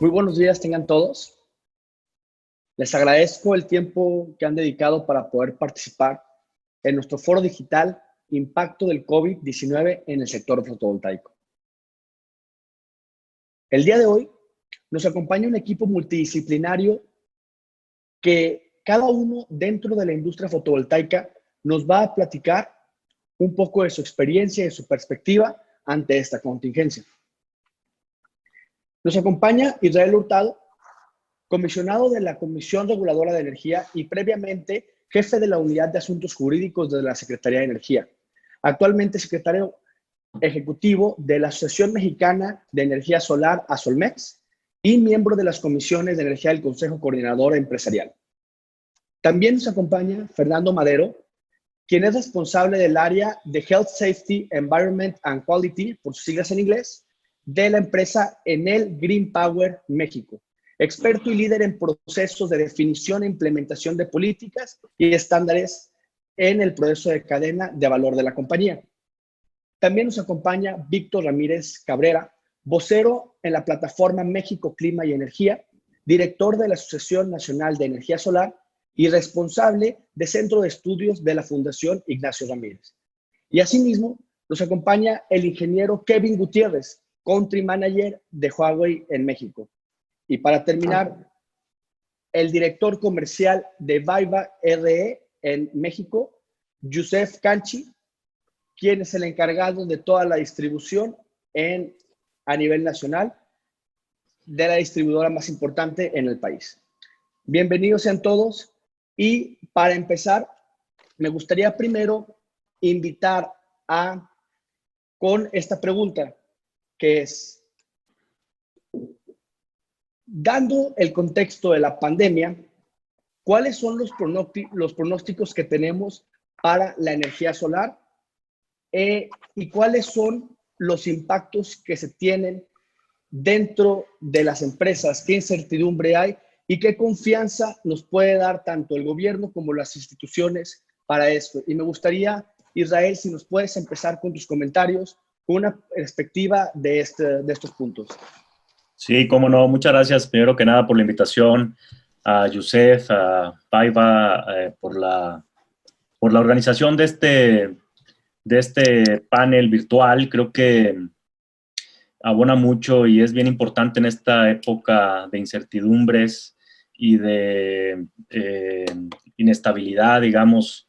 Muy buenos días tengan todos. Les agradezco el tiempo que han dedicado para poder participar en nuestro foro digital Impacto del COVID-19 en el sector fotovoltaico. El día de hoy nos acompaña un equipo multidisciplinario que cada uno dentro de la industria fotovoltaica nos va a platicar un poco de su experiencia y de su perspectiva ante esta contingencia. Nos acompaña Israel Hurtado, comisionado de la Comisión Reguladora de Energía y previamente jefe de la Unidad de Asuntos Jurídicos de la Secretaría de Energía. Actualmente secretario ejecutivo de la Asociación Mexicana de Energía Solar, ASOLMEX, y miembro de las comisiones de energía del Consejo Coordinador Empresarial. También nos acompaña Fernando Madero, quien es responsable del área de Health Safety, Environment and Quality, por sus siglas en inglés, de la empresa Enel Green Power México, experto y líder en procesos de definición e implementación de políticas y estándares en el proceso de cadena de valor de la compañía. También nos acompaña Víctor Ramírez Cabrera, vocero en la plataforma México Clima y Energía, director de la Asociación Nacional de Energía Solar y responsable de Centro de Estudios de la Fundación Ignacio Ramírez. Y asimismo, nos acompaña el ingeniero Kevin Gutiérrez, Country Manager de Huawei en México. Y para terminar, el director comercial de Viva RE en México, Yusef Canchi, quien es el encargado de toda la distribución en, a nivel nacional de la distribuidora más importante en el país. Bienvenidos sean todos y para empezar, me gustaría primero invitar a con esta pregunta que es, dando el contexto de la pandemia, ¿cuáles son los, los pronósticos que tenemos para la energía solar eh, y cuáles son los impactos que se tienen dentro de las empresas, qué incertidumbre hay y qué confianza nos puede dar tanto el gobierno como las instituciones para esto. Y me gustaría, Israel, si nos puedes empezar con tus comentarios una perspectiva de, este, de estos puntos. Sí, cómo no. Muchas gracias, primero que nada, por la invitación a Yusef, a Paiva, eh, por, la, por la organización de este, de este panel virtual. Creo que abona mucho y es bien importante en esta época de incertidumbres y de eh, inestabilidad, digamos,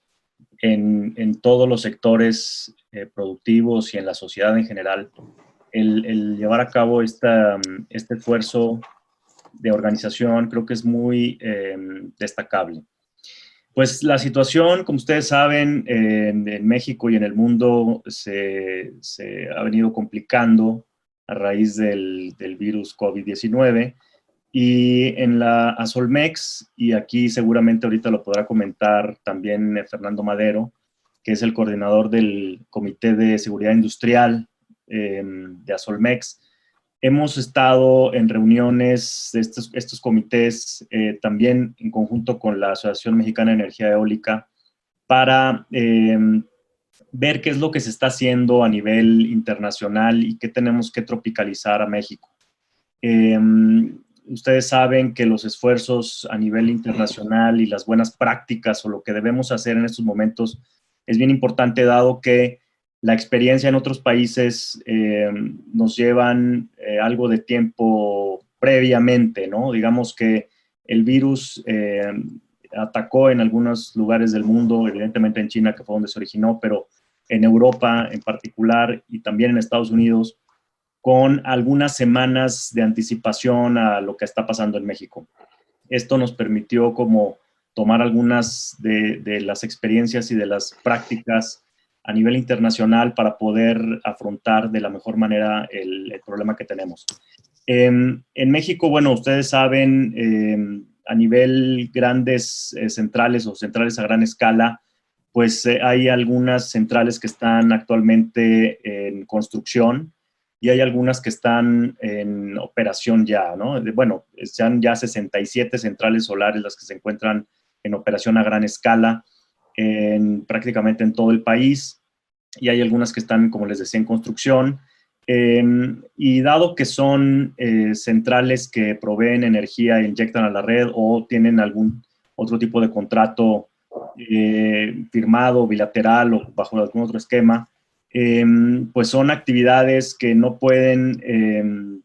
en, en, todos los sectores eh, productivos y en la sociedad en general, el, llevar a cabo esta, este esfuerzo de organización creo que es muy em, destacable. Pues la situación, como ustedes saben, en México y en el mundo se, se ha venido complicando a raíz del, del virus COVID-19 y en la Asolmex, y aquí seguramente ahorita lo podrá comentar también Fernando Madero, que es el coordinador del Comité de Seguridad Industrial eh, de Asolmex. Hemos estado en reuniones de estos, estos comités eh, también en conjunto con la Asociación Mexicana de Energía Eólica para em, ver qué es lo que se está haciendo a nivel internacional y qué tenemos que tropicalizar a México. Em, ustedes saben que los esfuerzos a nivel internacional y las buenas prácticas o lo que debemos hacer en estos momentos es bien importante dado que la experiencia en otros países eh, nos llevan eh, algo de tiempo previamente, ¿no? Digamos que el virus eh, atacó en algunos lugares del mundo, evidentemente en China, que fue donde se originó, pero en Europa en particular y también en Estados Unidos, con algunas semanas de anticipación a lo que está pasando en México. Esto nos permitió como tomar algunas de, las experiencias y de las prácticas a nivel internacional para poder afrontar de la mejor manera el, problema que tenemos. Em, en México, bueno, ustedes saben, em, a nivel grandes eh, centrales o centrales a gran escala, pues eh, hay algunas centrales que están actualmente en construcción y hay algunas que están en operación ya, ¿no? Bueno, sean ya 67 centrales solares las que se encuentran en operación a gran escala en, prácticamente en todo el país y hay algunas que están, como les decía, en construcción. Em, y dado que son eh, centrales que proveen energía e inyectan a la red o tienen algún otro tipo de contrato eh, firmado, bilateral o bajo algún otro esquema, em, pues son actividades que no pueden em,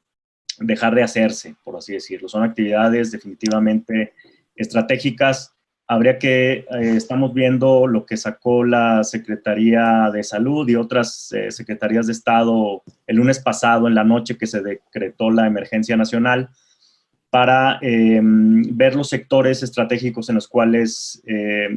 dejar de hacerse, por así decirlo. Son actividades definitivamente estratégicas habría que, eh, estamos viendo lo que sacó la Secretaría de Salud y otras eh, secretarías de Estado el lunes pasado en la noche que se decretó la emergencia nacional para em, ver los sectores estratégicos en los cuales eh,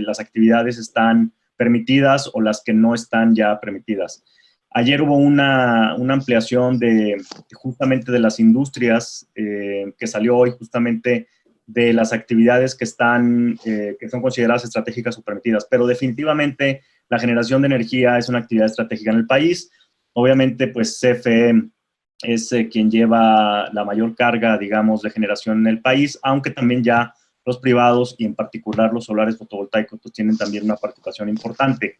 las actividades están permitidas o las que no están ya permitidas. Ayer hubo una, una ampliación de justamente de las industrias que salió hoy justamente de las actividades que, están, eh, que son consideradas estratégicas o permitidas, pero definitivamente la generación de energía es una actividad estratégica en el país. Obviamente, pues CFE es eh, quien lleva la mayor carga, digamos, de generación en el país, aunque también ya los privados y en particular los solares fotovoltaicos pues, tienen también una participación importante.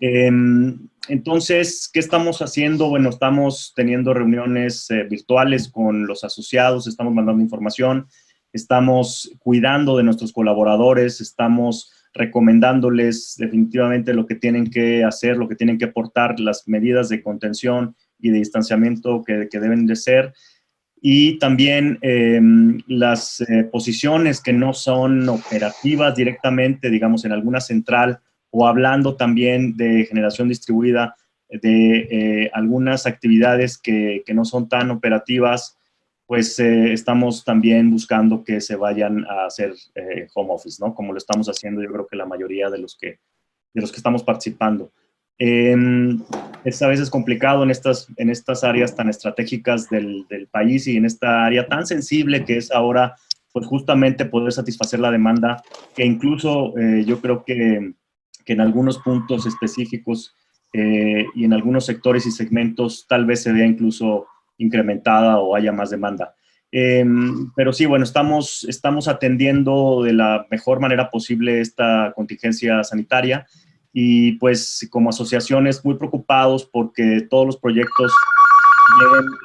Em, entonces, ¿qué estamos haciendo? Bueno, estamos teniendo reuniones eh, virtuales con los asociados, estamos mandando información, estamos cuidando de nuestros colaboradores, estamos recomendándoles definitivamente lo que tienen que hacer, lo que tienen que aportar, las medidas de contención y de distanciamiento que, deben de ser. Y también em, las eh, posiciones que no son operativas directamente, digamos, en alguna central o hablando también de generación distribuida, de eh, algunas actividades que, que, no son tan operativas, pues eh, estamos también buscando que se vayan a hacer eh, home office, ¿no? Como lo estamos haciendo yo creo que la mayoría de los que, de los que estamos participando. Em, es a veces complicado en estas, en estas áreas tan estratégicas del, del, país y en esta área tan sensible que es ahora, pues justamente poder satisfacer la demanda, que incluso eh, yo creo que, que, en algunos puntos específicos y en algunos sectores y segmentos tal vez se vea incluso incrementada o haya más demanda. Em, pero sí, bueno, estamos, estamos atendiendo de la mejor manera posible esta contingencia sanitaria y pues como asociaciones muy preocupados porque todos los proyectos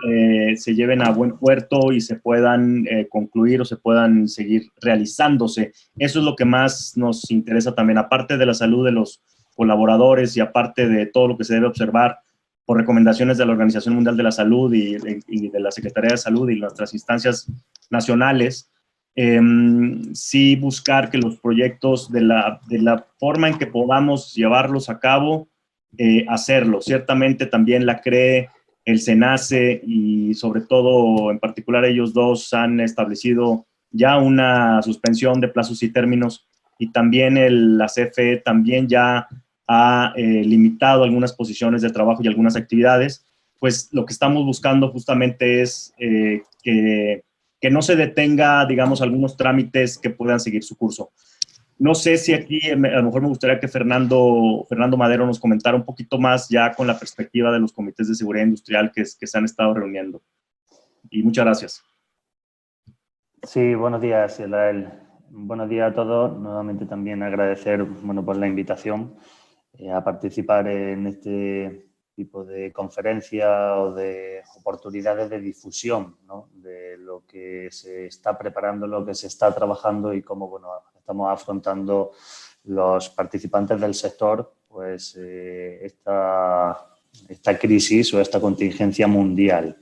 eh, se lleven a buen puerto y se puedan eh, concluir o se puedan seguir realizándose. Eso es lo que más nos interesa también, aparte de la salud de los colaboradores y aparte de todo lo que se debe observar por recomendaciones de la Organización Mundial de la Salud y, de la Secretaría de Salud y nuestras instancias nacionales, em, sí buscar que los proyectos de la, de la, forma en que podamos llevarlos a cabo, eh, hacerlo. Ciertamente también la CRE, el SENACE y sobre todo en particular ellos dos han establecido ya una suspensión de plazos y términos y también el, la CFE también ya ha eh, limitado algunas posiciones de trabajo y algunas actividades, pues lo que estamos buscando justamente es eh, que, que, no se detenga, digamos, algunos trámites que puedan seguir su curso. No sé si aquí, a lo mejor me gustaría que Fernando, Fernando Madero nos comentara un poquito más ya con la perspectiva de los comités de seguridad industrial que, se han estado reuniendo. Y muchas gracias. Sí, buenos días, Elael. Buenos días a todos. Nuevamente también agradecer bueno, por la invitación. Eh, a participar en este tipo de conferencias o de oportunidades de difusión que se está preparando, lo que se está trabajando y cómo bueno, estamos afrontando los participantes del sector pues, eh, esta, crisis o esta contingencia mundial.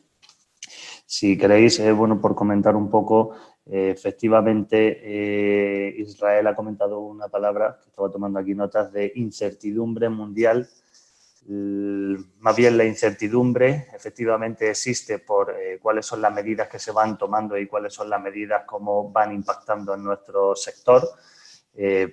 Si queréis, eh, bueno, por comentar un poco eh, efectivamente, eh, Israel ha comentado una palabra, que estaba tomando aquí notas, de incertidumbre mundial. Más bien la incertidumbre efectivamente existe por eh, cuáles son las medidas que se van tomando y cuáles son las medidas, cómo van impactando en nuestro sector.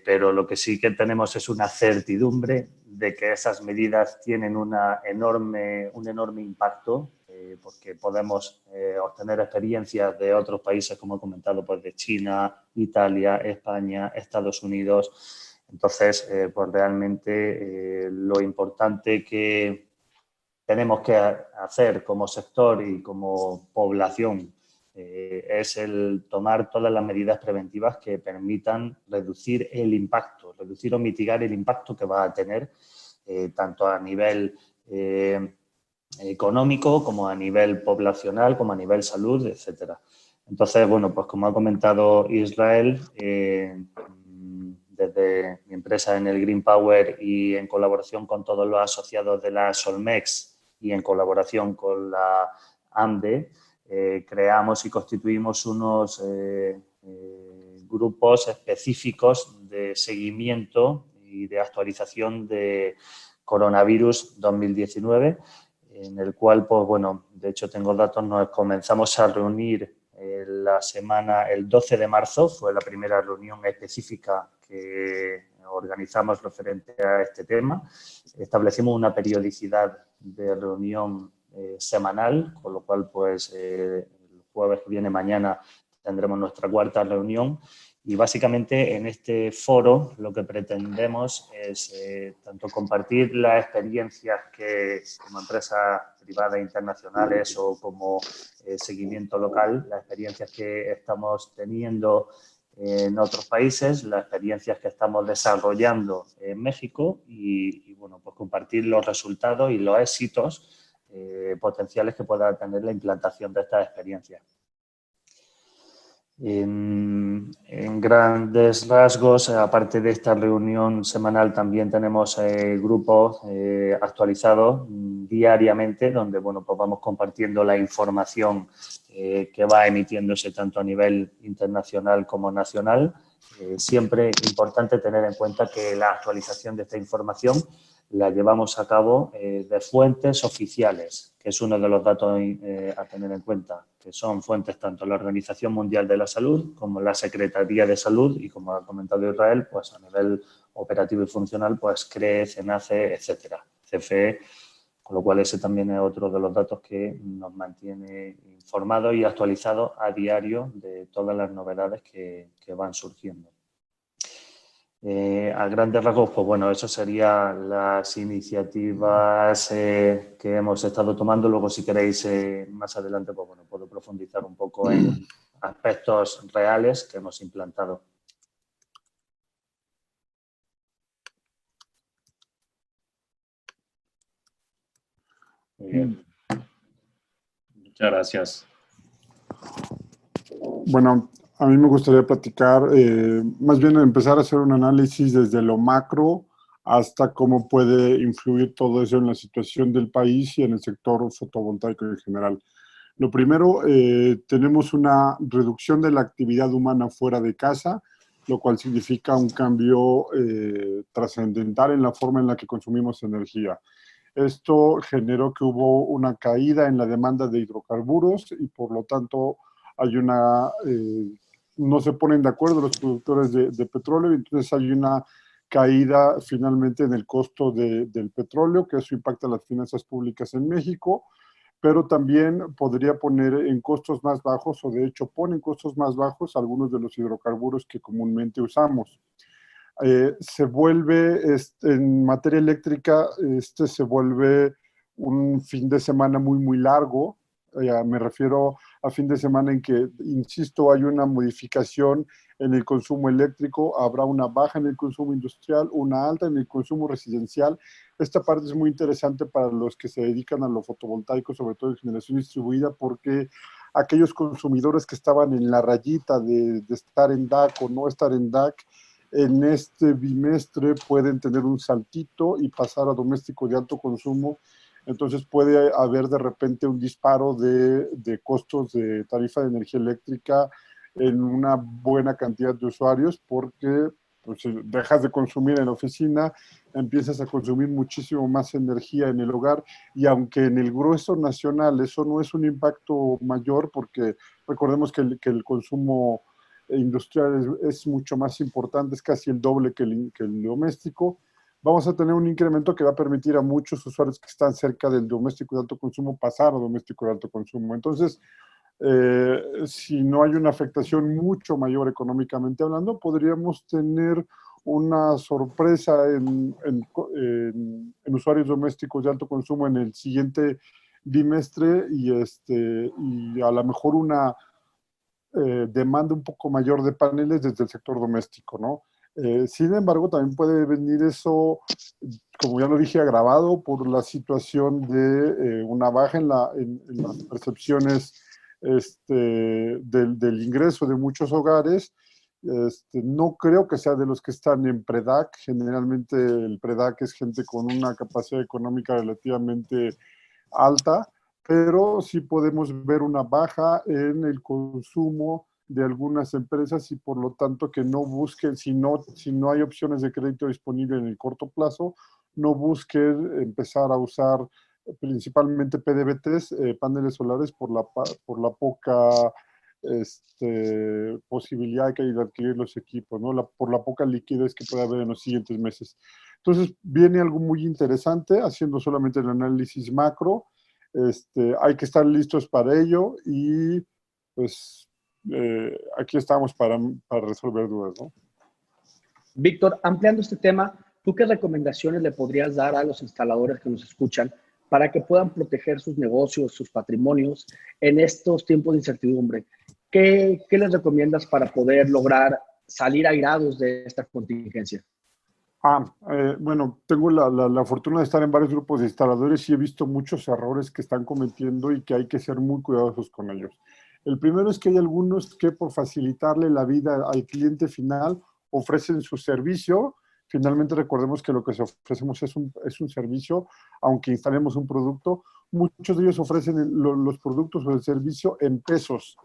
pero lo que sí que tenemos es una certidumbre de que esas medidas tienen una enorme, un enorme impacto eh, porque podemos eh, obtener experiencias de otros países, como he comentado, pues de China, Italia, España, Estados Unidos. Entonces, eh, pues realmente lo importante que tenemos que hacer como sector y como población es el tomar todas las medidas preventivas que permitan reducir el impacto, reducir o mitigar el impacto que va a tener tanto a nivel económico, como a nivel poblacional, como a nivel salud, etcétera. Entonces, bueno, pues como ha comentado Israel, eh, desde mi empresa en el Green Power y en colaboración con todos los asociados de la Solmex y en colaboración con la AMDE, eh, creamos y constituimos unos eh, grupos específicos de seguimiento y de actualización de coronavirus 2019 en el cual, pues bueno, de hecho tengo datos, nos comenzamos a reunir la semana, el 12 de marzo, fue la primera reunión específica que organizamos referente a este tema. Establecimos una periodicidad de reunión eh, semanal, con lo cual, pues, eh, el jueves que viene mañana tendremos nuestra cuarta reunión y básicamente en este foro lo que pretendemos es eh, tanto compartir las experiencias que como empresas privadas internacionales o como eh, seguimiento local, las experiencias que estamos teniendo en otros países, las experiencias que estamos desarrollando en México y, bueno, pues compartir los resultados y los éxitos eh, potenciales que pueda tener la implantación de estas experiencias. En, grandes rasgos, aparte de esta reunión semanal, también tenemos eh, grupos eh, actualizados diariamente, donde bueno, pues vamos compartiendo la información eh, que va emitiéndose tanto a nivel internacional como nacional. siempre importante tener en cuenta que la actualización de esta información la llevamos a cabo de fuentes oficiales, que es uno de los datos a tener en cuenta que son fuentes tanto la Organización Mundial de la Salud como la Secretaría de Salud y como ha comentado Israel, pues a nivel operativo y funcional, pues CRE, CENACE, etcétera, CFE, con lo cual ese también es otro de los datos que nos mantiene informados y actualizados a diario de todas las novedades que van surgiendo. Eh, a grandes rasgos, pues bueno, eso serían las iniciativas eh, que hemos estado tomando. Luego, si queréis, eh, más adelante, pues bueno, puedo profundizar un poco en aspectos reales que hemos implantado. Muy bien. Muchas gracias. Bueno, a mí me gustaría platicar, eh, más bien empezar a hacer un análisis desde lo macro hasta cómo puede influir todo eso en la situación del país y en el sector fotovoltaico en general. Lo primero, eh, tenemos una reducción de la actividad humana fuera de casa, lo cual significa un cambio eh, trascendental en la forma en la que consumimos energía. Esto generó que hubo una caída en la demanda de hidrocarburos y por lo tanto hay una no se ponen de acuerdo los productores de, petróleo y entonces hay una caída finalmente en el costo del petróleo, que eso impacta las finanzas públicas en México, pero también podría poner en costos más bajos, o de hecho pone en costos más bajos algunos de los hidrocarburos que comúnmente usamos. Eh, se vuelve, en materia eléctrica, este se vuelve un fin de semana muy, muy largo, me refiero a fin de semana en que, insisto, hay una modificación en el consumo eléctrico, habrá una baja en el consumo industrial, una alta en el consumo residencial. Esta parte es muy interesante para los que se dedican a lo fotovoltaico, sobre todo en generación distribuida, porque aquellos consumidores que estaban en la rayita de, de estar en DAC o no estar en DAC, en este bimestre pueden tener un saltito y pasar a doméstico de alto consumo entonces puede haber de repente un disparo de, costos de tarifa de energía eléctrica en una buena cantidad de usuarios porque pues, dejas de consumir en la oficina, empiezas a consumir muchísimo más energía en el hogar y aunque en el grueso nacional eso no es un impacto mayor porque recordemos que el, consumo industrial es, mucho más importante, es casi el doble que el, que el doméstico, vamos a tener un incremento que va a permitir a muchos usuarios que están cerca del doméstico de alto consumo pasar a doméstico de alto consumo. Entonces, eh, si no hay una afectación mucho mayor económicamente hablando, podríamos tener una sorpresa en, usuarios domésticos de alto consumo en el siguiente bimestre y, este, a lo mejor una eh, demanda un poco mayor de paneles desde el sector doméstico, ¿no? Eh, sin embargo, también puede venir eso como ya lo dije, agravado por la situación de eh, una baja en, la, en, las percepciones este, del, del, ingreso de muchos hogares. Este, no creo que sea de los que están en PREDAC. Generalmente el PREDAC es gente con una capacidad económica relativamente alta, pero sí podemos ver una baja en el consumo de algunas empresas y por lo tanto que no busquen, si no, si no hay opciones de crédito disponible en el corto plazo, no busquen empezar a usar principalmente PDBTs, eh, paneles solares, por la, por la poca este, posibilidad que hay de adquirir los equipos, ¿no? por la poca liquidez que puede haber en los siguientes meses. Entonces, viene algo muy interesante, haciendo solamente el análisis macro. Este, hay que estar listos para ello y pues eh, aquí estamos para, para resolver dudas, ¿no? Víctor, ampliando este tema, ¿tú qué recomendaciones le podrías dar a los instaladores que nos escuchan para que puedan proteger sus negocios, sus patrimonios en estos tiempos de incertidumbre? ¿Qué, qué les recomiendas para poder lograr salir airados de esta contingencia? Ah, eh, bueno, tengo la, la, la, fortuna de estar en varios grupos de instaladores y he visto muchos errores que están cometiendo y que hay que ser muy cuidadosos con ellos. El primero es que hay algunos que por facilitarle la vida al cliente final ofrecen su servicio. Finalmente recordemos que lo que ofrecemos es un, es un servicio, aunque instalemos un producto. Muchos de ellos ofrecen los productos o el servicio en pesos.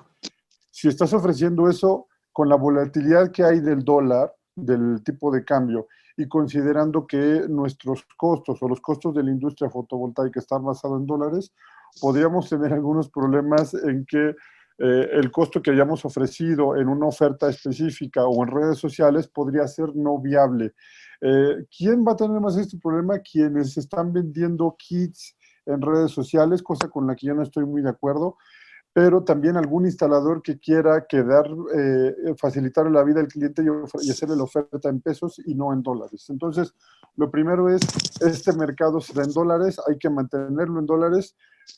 Si estás ofreciendo eso con la volatilidad que hay del dólar, del tipo de cambio, y considerando que nuestros costos o los costos de la industria fotovoltaica están basados en dólares, podríamos tener algunos problemas en que eh, el costo que hayamos ofrecido en una oferta específica o en redes sociales podría ser no viable. Eh, ¿Quién va a tener más este problema? Quienes están vendiendo kits en redes sociales, cosa con la que yo no estoy muy de acuerdo, pero también algún instalador que quiera quedar, eh, facilitar la vida al cliente y, y, hacerle la oferta en pesos y no en dólares. Entonces, lo primero es, este mercado se da en dólares, hay que mantenerlo en dólares,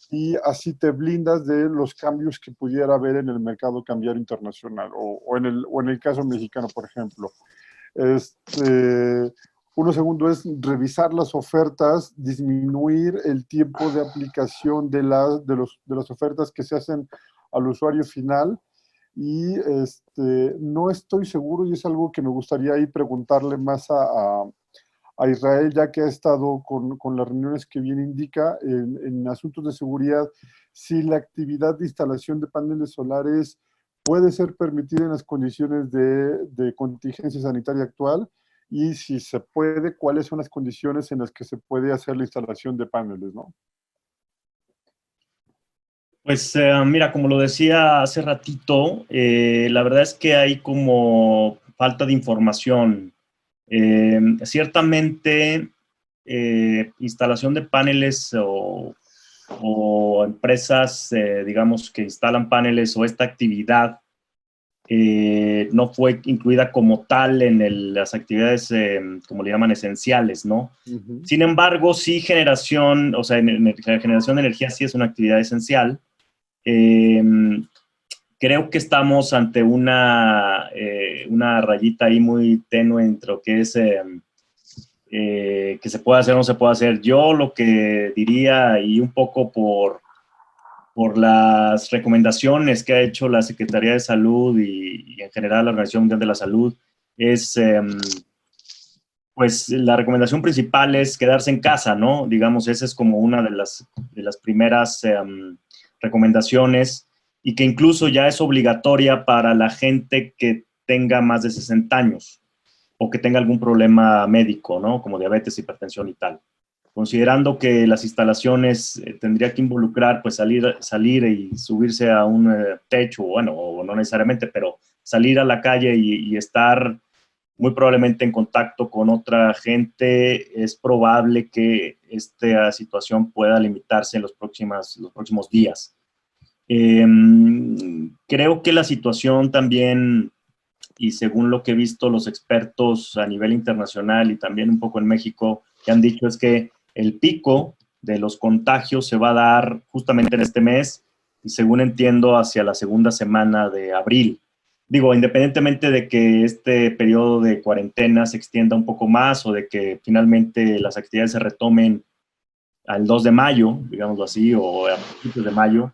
y así te blindas de los cambios que pudiera haber en el mercado cambiario internacional o, en, el, o en el caso mexicano, por ejemplo. Este, uno segundo es revisar las ofertas, disminuir el tiempo de aplicación de, la, de, los, de las ofertas que se hacen al usuario final y este, no estoy seguro y es algo que me gustaría ahí preguntarle más a a Israel, ya que ha estado con, con las reuniones que bien indica en, en, asuntos de seguridad, si la actividad de instalación de paneles solares puede ser permitida en las condiciones de, de contingencia sanitaria actual y si se puede, cuáles son las condiciones en las que se puede hacer la instalación de paneles, ¿no? Pues eh, mira, como lo decía hace ratito, eh, la verdad es que hay como falta de información eh, ciertamente, eh, instalación de paneles o, o empresas, eh, digamos, que instalan paneles o esta actividad eh, no fue incluida como tal en el, las actividades, como le llaman, esenciales, ¿no? Uh -huh. Sin embargo, sí generación, o sea, en, en, la generación de energía sí es una actividad esencial. Eh, creo que estamos ante una, eh, una rayita ahí muy tenue entre lo que es eh, eh, que se puede hacer o no se puede hacer. Yo lo que diría, y un poco por, por las recomendaciones que ha hecho la Secretaría de Salud y, y en general la Organización Mundial de la Salud, es, em, pues la recomendación principal es quedarse en casa, ¿no? Digamos, esa es como una de las, de las primeras um, recomendaciones y que incluso ya es obligatoria para la gente que tenga más de 60 años o que tenga algún problema médico, ¿no? Como diabetes, hipertensión y tal. Considerando que las instalaciones eh, tendría que involucrar, pues salir, salir y subirse a un eh, techo, o no necesariamente, pero salir a la calle y, y estar muy probablemente en contacto con otra gente, es probable que esta situación pueda limitarse en los, próximas, los próximos días. Eh, creo que la situación también, y según lo que he visto los expertos a nivel internacional y también un poco en México, que han dicho es que el pico de los contagios se va a dar justamente en este mes y según entiendo hacia la segunda semana de abril. digo, independientemente de que este periodo de cuarentena se extienda un poco más o de que finalmente las actividades se retomen al 2 de mayo, digámoslo así, o a principios de mayo,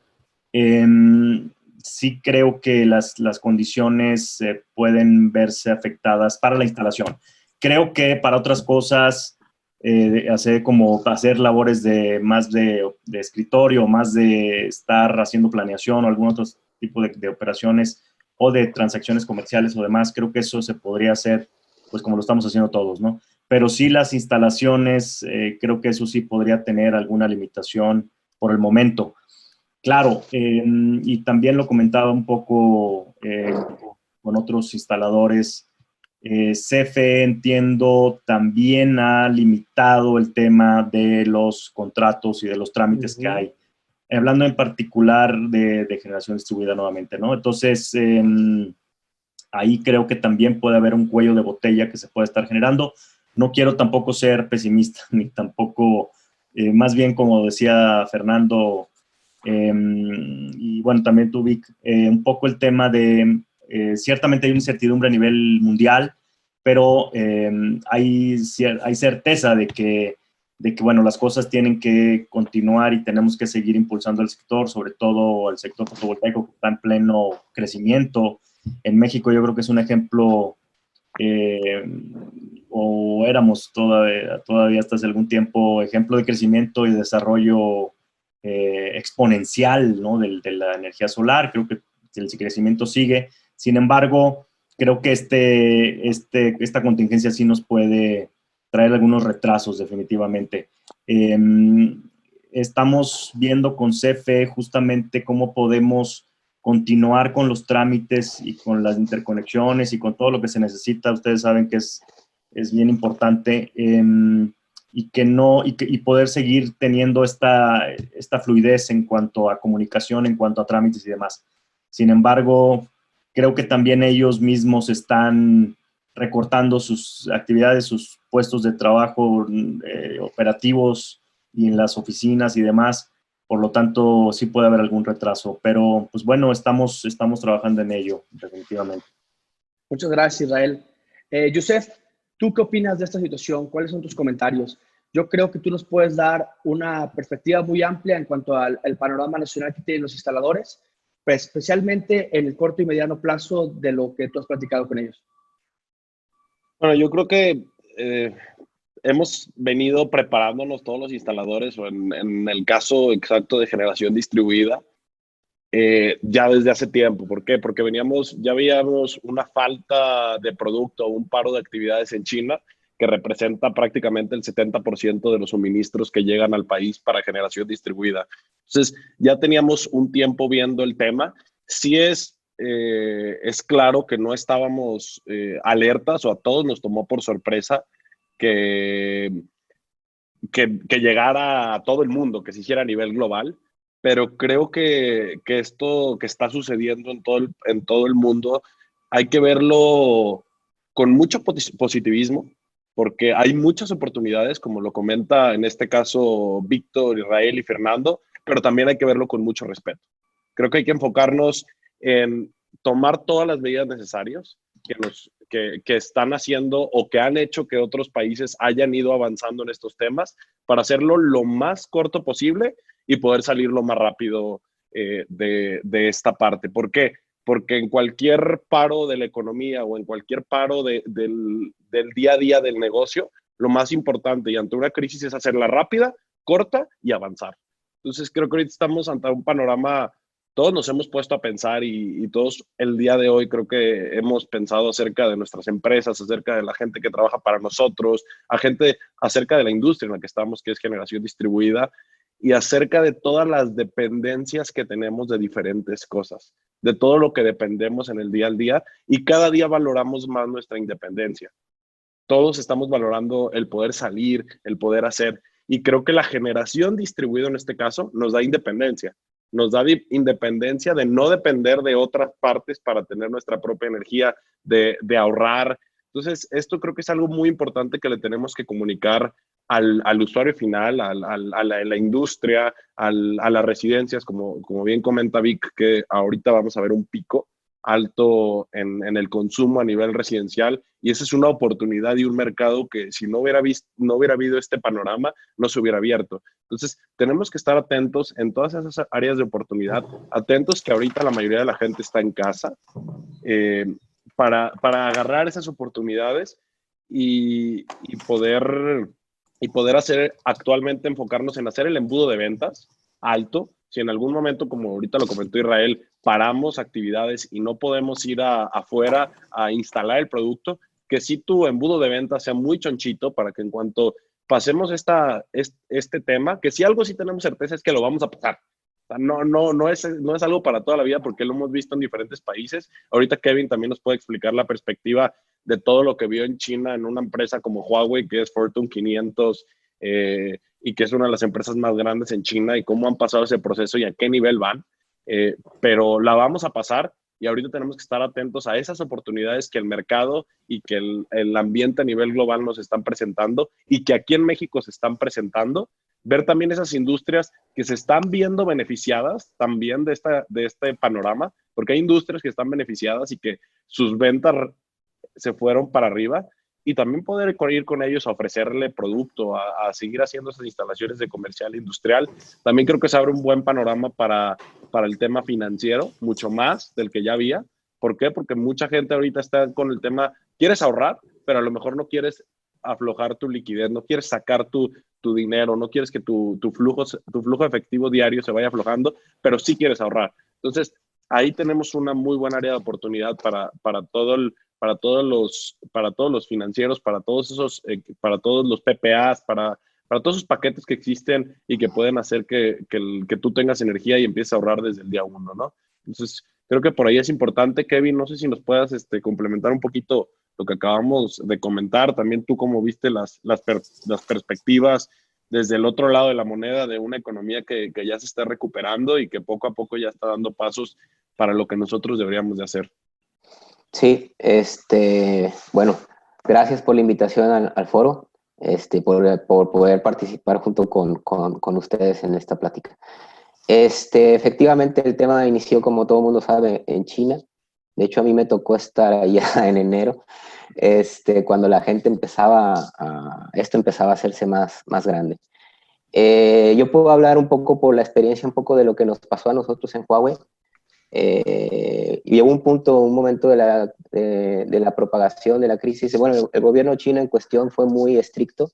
em, sí creo que las, las condiciones eh, pueden verse afectadas para la instalación. Creo que para otras cosas, eh, hacer como hacer labores de más de, de, escritorio, más de estar haciendo planeación o algún otro tipo de, de operaciones, o de transacciones comerciales o demás, creo que eso se podría hacer, pues como lo estamos haciendo todos, ¿no? Pero sí las instalaciones, eh, creo que eso sí podría tener alguna limitación por el momento. Claro, em, y también lo comentaba un poco eh, con otros instaladores, eh, CFE entiendo también ha limitado el tema de los contratos y de los trámites que hay hablando en particular de, generación distribuida nuevamente, ¿no? Entonces, em, ahí creo que también puede haber un cuello de botella que se puede estar generando. No quiero tampoco ser pesimista, ni tampoco, eh, más bien como decía Fernando, em, y bueno, también tú, Vic, eh, un poco el tema de, eh, ciertamente hay una incertidumbre a nivel mundial, pero em, hay, hay certeza de que de que, bueno, las cosas tienen que continuar y tenemos que seguir impulsando el sector, sobre todo el sector fotovoltaico que está en pleno crecimiento. En México yo creo que es un ejemplo, eh, o éramos todavía, todavía hasta hace algún tiempo, ejemplo de crecimiento y desarrollo eh, exponencial ¿no? de, de, la energía solar. Creo que el crecimiento sigue. Sin embargo, creo que este, este, esta contingencia sí nos puede traer algunos retrasos definitivamente. Em, estamos viendo con CFE justamente cómo podemos continuar con los trámites y con las interconexiones y con todo lo que se necesita. Ustedes saben que es, es bien importante em, y que no y, y, poder seguir teniendo esta, esta fluidez en cuanto a comunicación, en cuanto a trámites y demás. Sin embargo, creo que también ellos mismos están recortando sus actividades, sus puestos de trabajo eh, operativos y en las oficinas y demás. Por lo tanto, sí puede haber algún retraso, pero pues bueno, estamos, estamos trabajando en ello, definitivamente. Muchas gracias, Israel. Eh, Yusef, ¿tú qué opinas de esta situación? ¿Cuáles son tus comentarios? Yo creo que tú nos puedes dar una perspectiva muy amplia en cuanto al, panorama nacional que tienen los instaladores, pues especialmente en el corto y mediano plazo de lo que tú has platicado con ellos. Bueno, yo creo que eh, hemos venido preparándonos todos los instaladores, o en, el caso exacto de generación distribuida, eh, ya desde hace tiempo. ¿Por qué? Porque veníamos, ya veíamos una falta de producto, un paro de actividades en China que representa prácticamente el 70% de los suministros que llegan al país para generación distribuida. Entonces, ya teníamos un tiempo viendo el tema. Si es eh, es claro que no estábamos eh, alertas o a todos nos tomó por sorpresa que, que, llegara a todo el mundo, que se hiciera a nivel global, pero creo que, que esto que está sucediendo en todo, el, en todo el mundo hay que verlo con mucho positivismo, porque hay muchas oportunidades, como lo comenta en este caso Víctor, Israel y Fernando, pero también hay que verlo con mucho respeto. Creo que hay que enfocarnos en tomar todas las medidas necesarias que, nos, que, que, están haciendo o que han hecho que otros países hayan ido avanzando en estos temas para hacerlo lo más corto posible y poder salir lo más rápido eh, de, de, esta parte. ¿Por qué? Porque en cualquier paro de la economía o en cualquier paro de, del, del día a día del negocio, lo más importante y ante una crisis es hacerla rápida, corta y avanzar. Entonces creo que ahorita estamos ante un panorama todos nos hemos puesto a pensar y, todos el día de hoy creo que hemos pensado acerca de nuestras empresas, acerca de la gente que trabaja para nosotros, a gente acerca de la industria en la que estamos, que es generación distribuida, y acerca de todas las dependencias que tenemos de diferentes cosas, de todo lo que dependemos en el día al día, y cada día valoramos más nuestra independencia. Todos estamos valorando el poder salir, el poder hacer, y creo que la generación distribuida en este caso nos da independencia nos da independencia de no depender de otras partes para tener nuestra propia energía, de, ahorrar. Entonces, esto creo que es algo muy importante que le tenemos que comunicar al, usuario final, a, la, industria, a las residencias, como, como bien comenta Vic, que ahorita vamos a ver un pico. alto en, en, el consumo a nivel residencial y esa es una oportunidad y un mercado que si no hubiera, visto, no hubiera habido este panorama, no se hubiera abierto. Entonces, tenemos que estar atentos en todas esas áreas de oportunidad, atentos que ahorita la mayoría de la gente está en casa, eh, para, para, agarrar esas oportunidades y, y, poder, y poder hacer actualmente, enfocarnos en hacer el embudo de ventas alto, si en algún momento, como ahorita lo comentó Israel, paramos actividades y no podemos ir afuera a instalar el producto, que si tu embudo de venta sea muy chonchito para que en cuanto pasemos esta, este, tema, que si algo sí tenemos certeza es que lo vamos a pasar. No, no, no, es, no es algo para toda la vida porque lo hemos visto en diferentes países. Ahorita Kevin también nos puede explicar la perspectiva de todo lo que vio en China en una empresa como Huawei, que es Fortune 500, eh, y que es una de las empresas más grandes en China y cómo han pasado ese proceso y a qué nivel van. Eh, pero la vamos a pasar y ahorita tenemos que estar atentos a esas oportunidades que el mercado y que el, el, ambiente a nivel global nos están presentando y que aquí en México se están presentando. Ver también esas industrias que se están viendo beneficiadas también de, esta, de este panorama, porque hay industrias que están beneficiadas y que sus ventas se fueron para arriba y también poder ir con ellos a ofrecerle producto, a, seguir haciendo esas instalaciones de comercial industrial. También creo que se abre un buen panorama para, para el tema financiero, mucho más del que ya había. ¿Por qué? Porque mucha gente ahorita está con el tema, quieres ahorrar, pero a lo mejor no quieres aflojar tu liquidez, no quieres sacar tu, tu dinero, no quieres que tu, tu, flujo, tu flujo efectivo diario se vaya aflojando, pero sí quieres ahorrar. Entonces, ahí tenemos una muy buena área de oportunidad para, para todo el, para todos los, para todos los financieros, para todos esos, eh, para todos los PPAs, para, para todos esos paquetes que existen y que pueden hacer que, que, tú tengas energía y empieces a ahorrar desde el día uno, ¿no? Entonces, creo que por ahí es importante, Kevin, no sé si nos puedas este, complementar un poquito lo que acabamos de comentar, también tú cómo viste las, las, las perspectivas desde el otro lado de la moneda de una economía que, que ya se está recuperando y que poco a poco ya está dando pasos para lo que nosotros deberíamos de hacer. Sí, este, bueno, gracias por la invitación al, foro, este, por, por, poder participar junto con, con, con, ustedes en esta plática. Este, efectivamente, el tema inició, como todo el mundo sabe, en China. De hecho, a mí me tocó estar allá en enero, este, cuando la gente empezaba, a, esto empezaba a hacerse más, más grande. Eh, yo puedo hablar un poco por la experiencia, un poco de lo que nos pasó a nosotros en Huawei. Eh, y llegó un punto, un momento de la, de, la propagación de la crisis. Bueno, el, gobierno chino en cuestión fue muy estricto,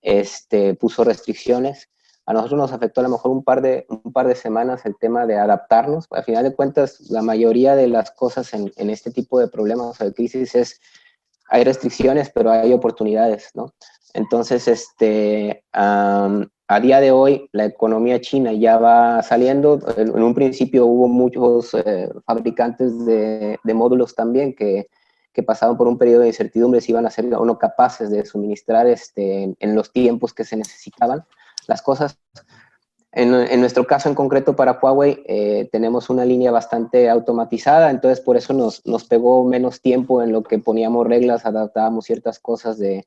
este, puso restricciones. A nosotros nos afectó a lo mejor un par de, un par de semanas el tema de adaptarnos. Al final de cuentas, la mayoría de las cosas en, en este tipo de problemas o de crisis es, hay restricciones, pero hay oportunidades, ¿no? Entonces, este, a día de hoy la economía china ya va saliendo. En un principio hubo muchos eh, fabricantes de, módulos también que, que, pasaban por un periodo de incertidumbre si iban a ser o no capaces de suministrar este, en, los tiempos que se necesitaban las cosas. En, nuestro caso en concreto para Huawei eh, tenemos una línea bastante automatizada, entonces por eso nos, pegó menos tiempo en lo que poníamos reglas, adaptábamos ciertas cosas de,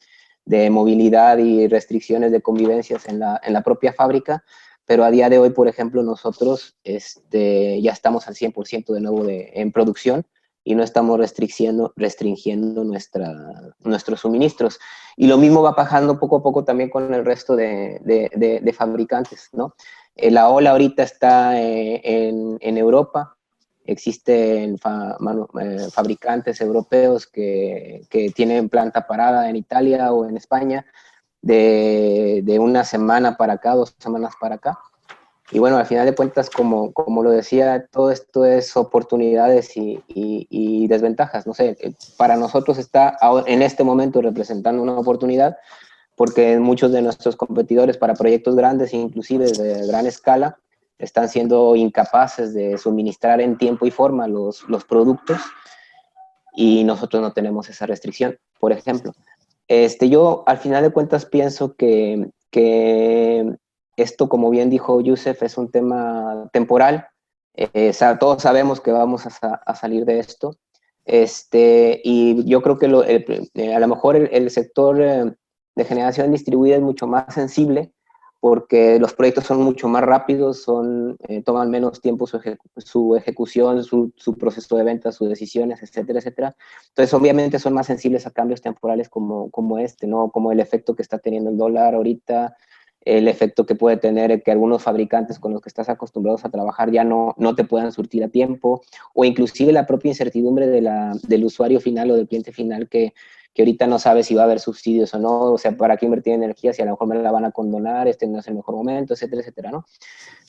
movilidad y restricciones de convivencias en la, propia fábrica, pero a día de hoy, por ejemplo, nosotros este, ya estamos al 100% de nuevo en producción y no estamos restringiendo, restringiendo nuestra, nuestros suministros. Y lo mismo va bajando poco a poco también con el resto de, de, de fabricantes, ¿no? Eh, la ola ahorita está eh, en, en Europa, Existen eh, fabricantes europeos que, que, tienen planta parada en Italia o en España de, de, una semana para acá, dos semanas para acá. Y bueno, al final de cuentas, como, como lo decía, todo esto es oportunidades y, y, y desventajas. No sé, eh, para nosotros está en este momento representando una oportunidad porque muchos de nuestros competidores para proyectos grandes, inclusive de gran escala, están siendo incapaces de suministrar en tiempo y forma los, los productos y nosotros no tenemos esa restricción, por ejemplo. Este, yo al final de cuentas pienso que, que esto, como bien dijo Yusef, es un tema temporal. Eh, todos sabemos que vamos a, a, salir de esto. Este, y yo creo que lo, eh, a lo mejor el, el sector eh, de generación distribuida es mucho más sensible porque los proyectos son mucho más rápidos, son, eh, toman menos tiempo su, su ejecución, su, su, proceso de venta, sus decisiones, etcétera, etcétera. Entonces, obviamente son más sensibles a cambios temporales como, como este, ¿no? Como el efecto que está teniendo el dólar ahorita, el efecto que puede tener que algunos fabricantes con los que estás acostumbrados a trabajar ya no, no te puedan surtir a tiempo, o inclusive la propia incertidumbre de del usuario final o del cliente final que, que ahorita no sabe si va a haber subsidios o no, o sea, para qué invertir en energía si a lo mejor me la van a condonar, este no es el mejor momento, etcétera, etcétera, ¿no?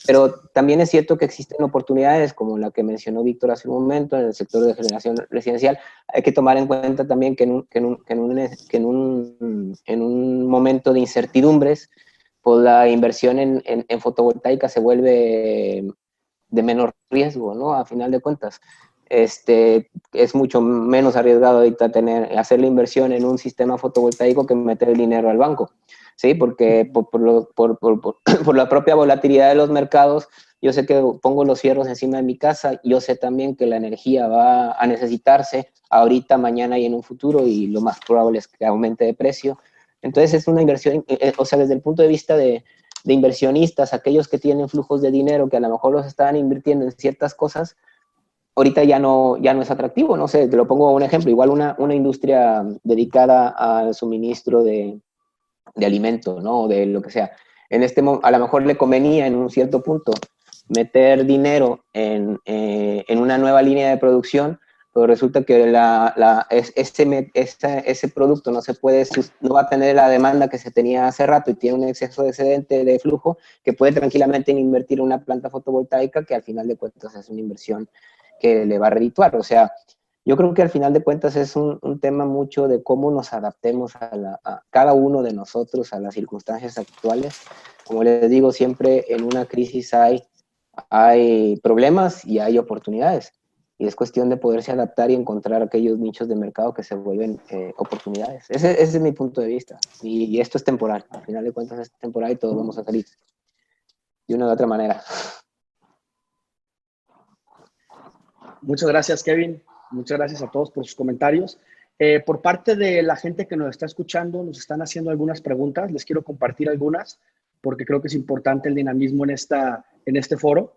Pero también es cierto que existen oportunidades como la que mencionó Víctor hace un momento en el sector de generación residencial. Hay que tomar en cuenta también que que en un, que en un, que en un, en un momento de incertidumbres, pues la inversión en, en, fotovoltaica se vuelve de menor riesgo, ¿no? A final de cuentas. Este, es mucho menos arriesgado ahorita tener, hacer la inversión en un sistema fotovoltaico que meter el dinero al banco, ¿sí? Porque por, por, por, por, la propia volatilidad de los mercados, yo sé que pongo los fierros encima de mi casa, yo sé también que la energía va a necesitarse ahorita, mañana y en un futuro, y lo más probable es que aumente de precio. Entonces es una inversión, eh, eh, o sea, desde el punto de vista de, inversionistas, aquellos que tienen flujos de dinero que a lo mejor los están invirtiendo en ciertas cosas, ahorita ya no, ya no es atractivo. No sé, te lo pongo un ejemplo, igual una, una industria dedicada al suministro de, de alimento, ¿no? De lo que sea. En este a lo mejor le convenía en un cierto punto meter dinero en, eh, en una nueva línea de producción pero resulta que la, la, ese, ese, producto no se puede, no va a tener la demanda que se tenía hace rato y tiene un exceso de excedente de flujo que puede tranquilamente invertir en una planta fotovoltaica que al final de cuentas es una inversión que le va a redituar. O sea, yo creo que al final de cuentas es un, un tema mucho de cómo nos adaptemos a, la, a, cada uno de nosotros a las circunstancias actuales. Como les digo, siempre en una crisis hay, hay problemas y hay oportunidades y es cuestión de poderse adaptar y encontrar aquellos nichos de mercado que se vuelven eh, oportunidades. Ese, es mi punto de vista. Y, y, esto es temporal. Al final de cuentas es temporal y todos vamos a salir de una u otra manera. Muchas gracias, Kevin. Muchas gracias a todos por sus comentarios. Eh, por parte de la gente que nos está escuchando, nos están haciendo algunas preguntas. Les quiero compartir algunas porque creo que es importante el dinamismo en, esta, en este foro.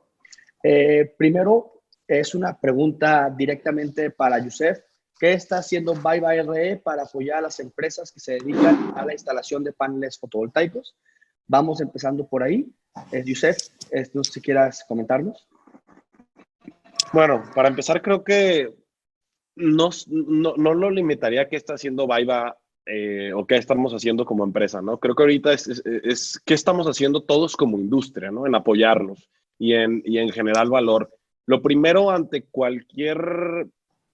Eh, primero, es una pregunta directamente para Yusef. ¿Qué está haciendo Bye RE para apoyar a las empresas que se dedican a la instalación de paneles fotovoltaicos? Vamos empezando por ahí. Eh, Yusef, sé si quieras comentarnos. Bueno, para empezar, creo que no, no, no lo limitaría a qué está haciendo Baiba eh, o qué estamos haciendo como empresa, ¿no? Creo que ahorita es, es, es, qué estamos haciendo todos como industria, ¿no? En apoyarnos y en, y en generar valor. Lo primero ante cualquier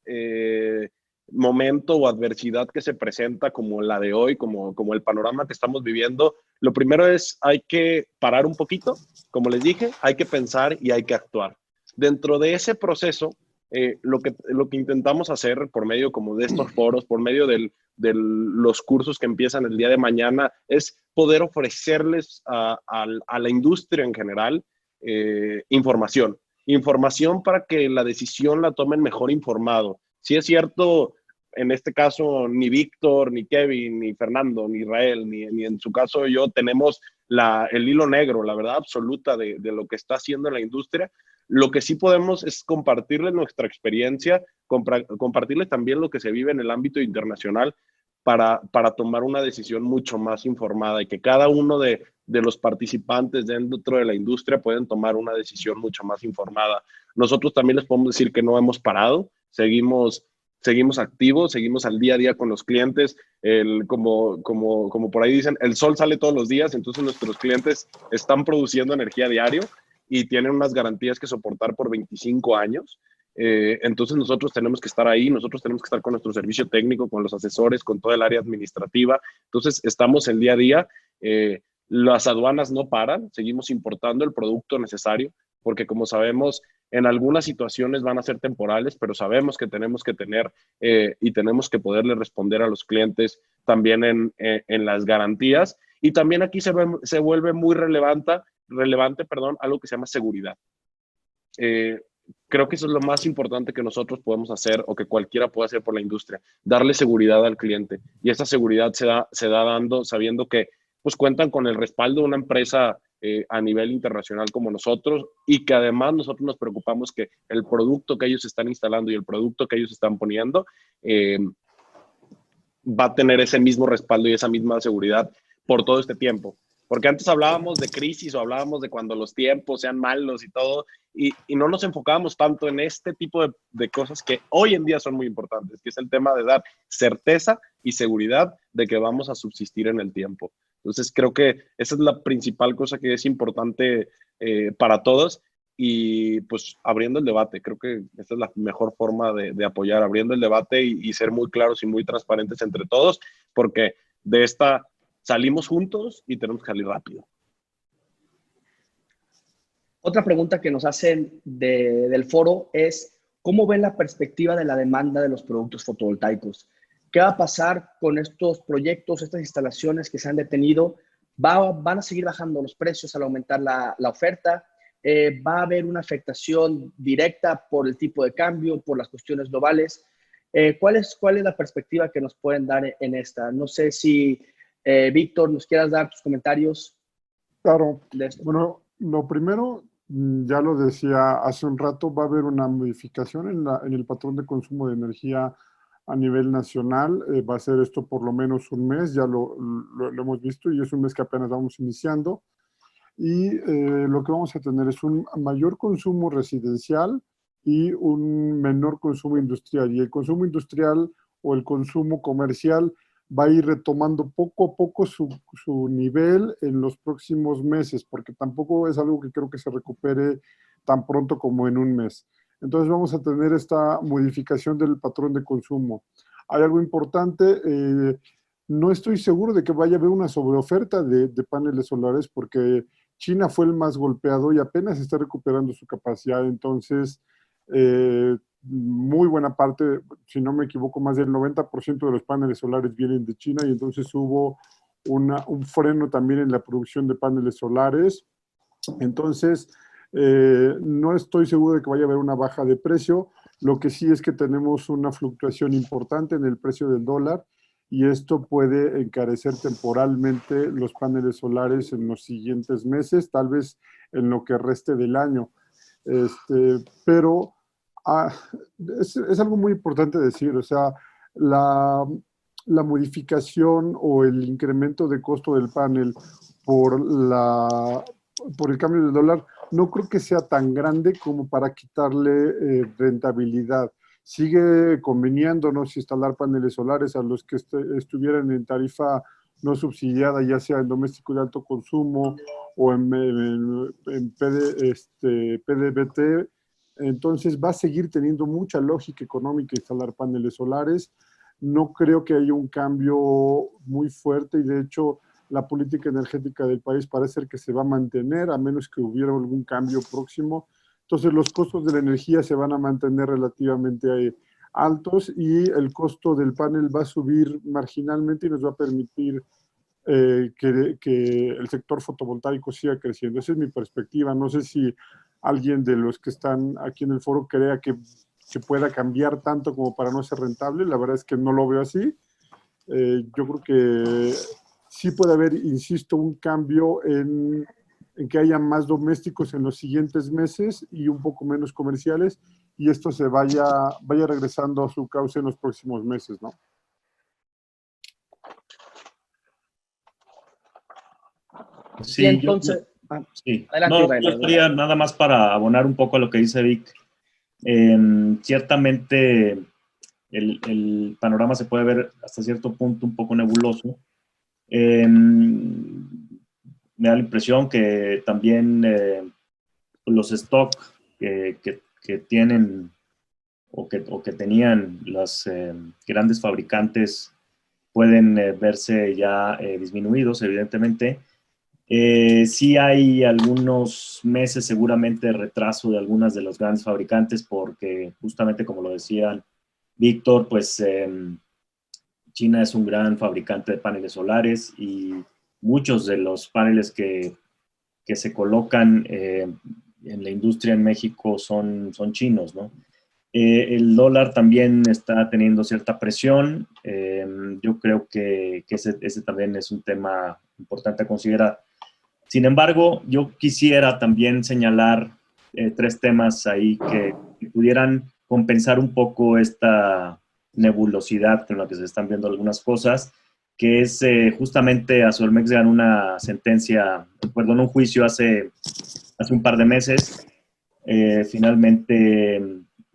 eh, momento o adversidad que se presenta como la de hoy, como, como el panorama que estamos viviendo, lo primero es hay que parar un poquito, como les dije, hay que pensar y hay que actuar. Dentro de ese proceso, eh, lo, que, lo que intentamos hacer por medio como de estos foros, por medio de los cursos que empiezan el día de mañana, es poder ofrecerles a, a, a la industria en general eh, información información para que la decisión la tomen mejor informado. Si es cierto, en este caso, ni Víctor, ni Kevin, ni Fernando, ni Israel, ni, ni en su caso yo tenemos la, el hilo negro, la verdad absoluta de, de, lo que está haciendo la industria. Lo que sí podemos es compartirles nuestra experiencia, compartirles también lo que se vive en el ámbito internacional para, para tomar una decisión mucho más informada y que cada uno de, de los participantes dentro de la industria pueden tomar una decisión mucho más informada. Nosotros también les podemos decir que no hemos parado, seguimos, seguimos activos, seguimos al día a día con los clientes, el, como, como, como por ahí dicen, el sol sale todos los días, entonces nuestros clientes están produciendo energía diario y tienen unas garantías que soportar por 25 años. Eh, entonces nosotros tenemos que estar ahí, nosotros tenemos que estar con nuestro servicio técnico, con los asesores, con toda el área administrativa. Entonces estamos el día a día. Eh, las aduanas no paran, seguimos importando el producto necesario, porque como sabemos, en algunas situaciones van a ser temporales, pero sabemos que tenemos que tener eh, y tenemos que poderle responder a los clientes también en, en, las garantías. Y también aquí se, se vuelve muy relevante, relevante perdón, algo que se llama seguridad. Creo que eso es lo más importante que nosotros podemos hacer o que cualquiera puede hacer por la industria, darle seguridad al cliente. Y esa seguridad se da, se da dando, sabiendo que pues cuentan con el respaldo de una empresa eh, a nivel internacional como nosotros y que además nosotros nos preocupamos que el producto que ellos están instalando y el producto que ellos están poniendo eh, va a tener ese mismo respaldo y esa misma seguridad por todo este tiempo. Porque antes hablábamos de crisis o hablábamos de cuando los tiempos sean malos y todo, y, no nos enfocábamos tanto en este tipo de, de, cosas que hoy en día son muy importantes, que es el tema de dar certeza y seguridad de que vamos a subsistir en el tiempo. Entonces creo que esa es la principal cosa que es importante eh, para todos y pues abriendo el debate, creo que esta es la mejor forma de, apoyar, abriendo el debate y, ser muy claros y muy transparentes entre todos, porque de esta salimos juntos y tenemos que salir rápido. Otra pregunta que nos hacen del foro es, ¿cómo ven la perspectiva de la demanda de los productos fotovoltaicos? ¿Qué va a pasar con estos proyectos, estas instalaciones que se han detenido? Va, ¿Van a seguir bajando los precios al aumentar la, la oferta? Eh, ¿Va a haber una afectación directa por el tipo de cambio, por las cuestiones globales? Eh, ¿cuál, es, ¿Cuál es la perspectiva que nos pueden dar en esta? No sé si, eh, Víctor, nos quieras dar tus comentarios. Claro. Bueno, lo primero, mm, ya lo decía hace un rato, va a haber una modificación en, la, en el patrón de consumo de energía a nivel nacional. Eh, va a ser esto por lo menos un mes, ya lo, lo, hemos visto y es un mes que apenas vamos iniciando. Y eh, lo que vamos a tener es un mayor consumo residencial y un menor consumo industrial. Y el consumo industrial o el consumo comercial va a ir retomando poco a poco su, su nivel en los próximos meses, porque tampoco es algo que creo que se recupere tan pronto como en un mes. Entonces vamos a tener esta modificación del patrón de consumo. Hay algo importante, eh, no estoy seguro de que vaya a haber una sobreoferta de, paneles solares porque China fue el más golpeado y apenas está recuperando su capacidad, entonces eh, muy buena parte, si no me equivoco, más del 90% de los paneles solares vienen de China y entonces hubo un freno también en la producción de paneles solares. Entonces, eh, no estoy seguro de que vaya a haber una baja de precio. Lo que sí es que tenemos una fluctuación importante en el precio del dólar y esto puede encarecer temporalmente los paneles solares en los siguientes meses, tal vez en lo que reste del año. Este, pero ah, es, es, algo muy importante decir, o sea, la, la modificación o el incremento de costo del panel por, la, por el cambio del dólar no creo que sea tan grande como para quitarle eh, rentabilidad. Sigue conveniéndonos instalar paneles solares a los que estuvieran en tarifa no subsidiada, ya sea en doméstico de alto consumo o en, este, PDBT. Entonces va a seguir teniendo mucha lógica económica instalar paneles solares. No creo que haya un cambio muy fuerte y de hecho la política energética del país parece que se va a mantener a menos que hubiera algún cambio próximo. Entonces los costos de la energía se van a mantener relativamente eh, altos y el costo del panel va a subir marginalmente y nos va a permitir eh, que, que, el sector fotovoltaico siga creciendo. Esa es mi perspectiva. No sé si alguien de los que están aquí en el foro crea que, que pueda cambiar tanto como para no ser rentable. La verdad es que no lo veo así. Eh, yo creo que sí puede haber, insisto, un cambio en, que haya más domésticos en los siguientes meses y un poco menos comerciales y esto se vaya, vaya regresando a su cauce en los próximos meses, ¿no? Sí, entonces... Ah, sí. no, yo nada más para abonar un poco a lo que dice Vic. Em, ciertamente el, el, panorama se puede ver hasta cierto punto un poco nebuloso, Em, me da la impresión que también eh, los stock que, tienen o que, que tenían los eh, grandes fabricantes pueden eh, verse ya disminuidos, evidentemente. Sí hay algunos meses seguramente de retraso de algunas de los grandes fabricantes porque justamente como lo decía Víctor, pues em, China es un gran fabricante de paneles solares y muchos de los paneles que, se colocan eh, en la industria en México son, son chinos, ¿no? Eh, el dólar también está teniendo cierta presión. Eh, yo creo que, ese, también es un tema importante a considerar. Sin embargo, yo quisiera también señalar eh, tres temas ahí que, pudieran compensar un poco esta nebulosidad con la que se están viendo algunas cosas, que es justamente a Solmex ganó una sentencia, perdón, un juicio hace, hace un par de meses. finalmente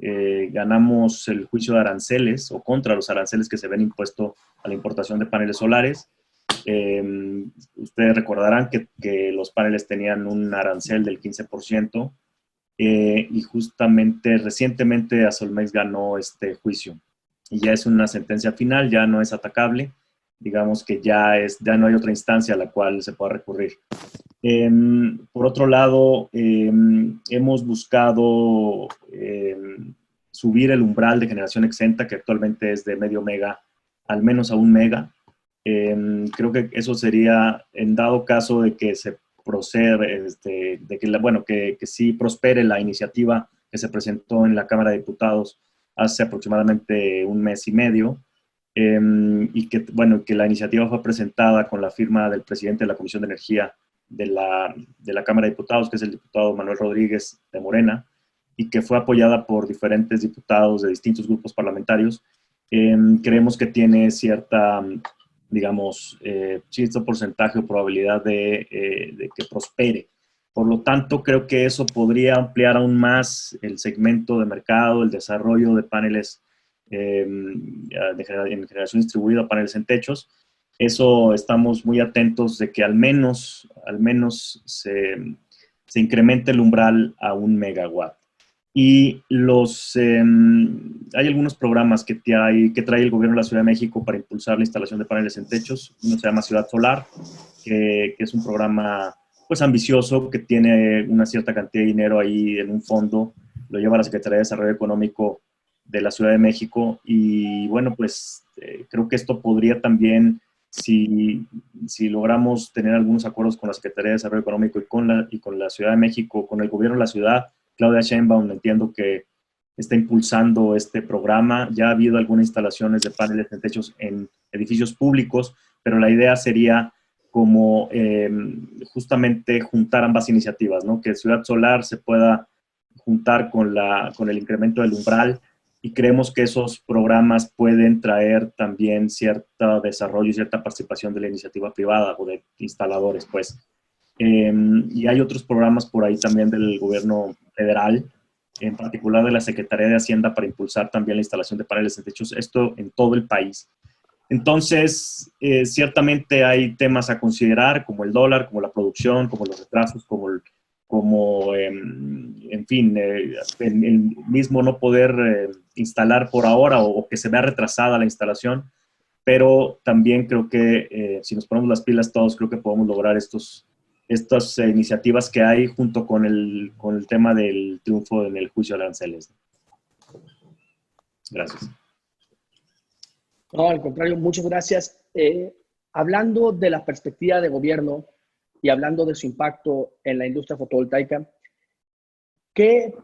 eh, ganamos el juicio de aranceles o contra los aranceles que se ven impuestos a la importación de paneles solares. Eh, ustedes recordarán que, los paneles tenían un arancel del 15% eh, y justamente recientemente Asolmex ganó este juicio y ya es una sentencia final, ya no es atacable, digamos que ya, es, ya no hay otra instancia a la cual se pueda recurrir. Em, por otro lado, em, hemos buscado em, subir el umbral de generación exenta, que actualmente es de medio mega, al menos a un mega. Creo que eso sería, en dado caso de que se procede, este, de que, bueno, que, que sí prospere la iniciativa que se presentó en la Cámara de Diputados hace aproximadamente un mes y medio, y que, bueno, que la iniciativa fue presentada con la firma del presidente de la Comisión de Energía, de la, de la Cámara de Diputados, que es el diputado Manuel Rodríguez de Morena, y que fue apoyada por diferentes diputados de distintos grupos parlamentarios, em, creemos que tiene cierta, digamos, eh, cierto porcentaje o probabilidad de, eh, de, que prospere. Por lo tanto, creo que eso podría ampliar aún más el segmento de mercado, el desarrollo de paneles em, de en generación distribuida, paneles en techos, eso estamos muy atentos de que al menos, al menos se incremente el umbral a un megawatt. Y los, em, hay algunos programas que, trae, que trae el gobierno de la Ciudad de México para impulsar la instalación de paneles en techos. Uno se llama Ciudad Solar, que, que, es un programa pues ambicioso que tiene una cierta cantidad de dinero ahí en un fondo. Lo lleva la Secretaría de Desarrollo Económico de la Ciudad de México. Y bueno, pues eh, creo que esto podría también si, si, logramos tener algunos acuerdos con la Secretaría de Desarrollo Económico y con, la, y con la Ciudad de México, con el gobierno de la ciudad, Claudia Sheinbaum entiendo que está impulsando este programa. Ya ha habido algunas instalaciones de paneles en techos en edificios públicos, pero la idea sería como em, justamente juntar ambas iniciativas, ¿no? Que Ciudad Solar se pueda juntar con, la, con el incremento del umbral y creemos que esos programas pueden traer también cierto desarrollo y cierta participación de la iniciativa privada o de instaladores, pues. Em, y hay otros programas por ahí también del gobierno federal, en particular de la Secretaría de Hacienda, para impulsar también la instalación de paneles de techos, esto en todo el país. Entonces, eh, ciertamente hay temas a considerar, como el dólar, como la producción, como los retrasos, como el, como, em, en fin, eh, el, mismo no poder eh, instalar por ahora o, que se vea retrasada la instalación, pero también creo que eh, si nos ponemos las pilas todos, creo que podemos lograr estos, estas iniciativas que hay junto con el, con el tema del triunfo en el juicio de aranceles. Gracias. No, al contrario, muchas gracias. hablando de la perspectiva de gobierno, y hablando de su impacto en la industria fotovoltaica, ¿qué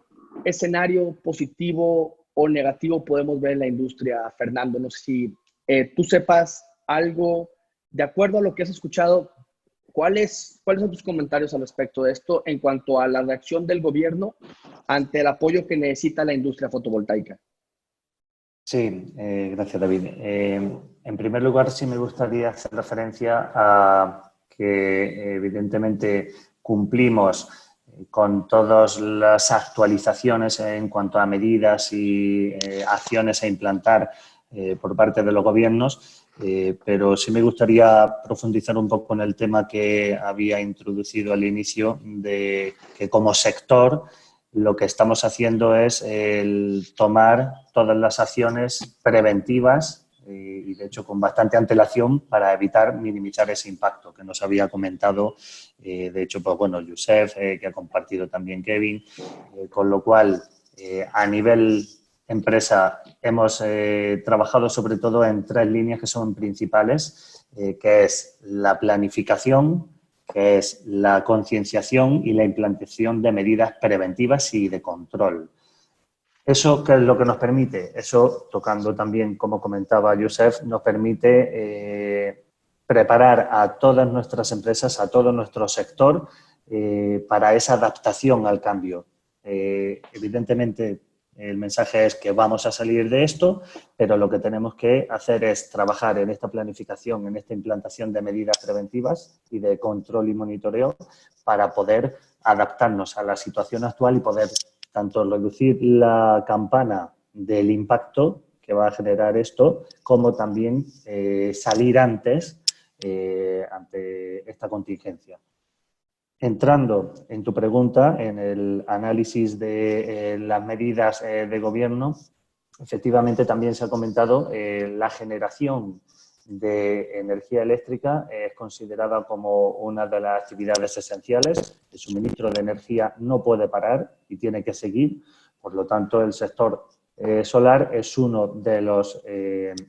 escenario positivo o negativo podemos ver en la industria, Fernando? No sé si eh, tú sepas algo, de acuerdo a lo que has escuchado, ¿cuáles, ¿cuáles son tus comentarios al respecto de esto en cuanto a la reacción del gobierno ante el apoyo que necesita la industria fotovoltaica? Sí, eh, gracias David. Eh, en primer lugar, sí me gustaría hacer referencia a que evidentemente cumplimos eh, con todas las actualizaciones en cuanto a medidas y acciones a implantar por parte de los gobiernos, pero sí me gustaría profundizar un poco en el tema que había introducido al inicio de que como sector lo que estamos haciendo es el tomar todas las acciones preventivas y de hecho con bastante antelación para evitar minimizar ese impacto que nos había comentado, eh, de hecho, pues bueno, Yusef, eh, que ha compartido también Kevin, eh, con lo cual a nivel empresa hemos trabajado sobre todo en tres líneas que son principales, que es la planificación, que es la concienciación y la implantación de medidas preventivas y de control. ¿Eso qué es lo que nos permite? Eso, tocando también, como comentaba Joseph, nos permite eh, preparar a todas nuestras empresas, a todo nuestro sector, eh, para esa adaptación al cambio. Eh, evidentemente, el mensaje es que vamos a salir de esto, pero lo que tenemos que hacer es trabajar en esta planificación, en esta implantación de medidas preventivas y de control y monitoreo para poder adaptarnos a la situación actual y poder tanto reducir la campana del impacto que va a generar esto, como también eh, salir antes eh, ante esta contingencia. Entrando en tu pregunta, en el análisis de eh, las medidas eh, de gobierno, efectivamente también se ha comentado eh, la generación de energía eléctrica es considerada como una de las actividades esenciales. El suministro de energía no puede parar y tiene que seguir. Por lo tanto, el sector solar es uno de los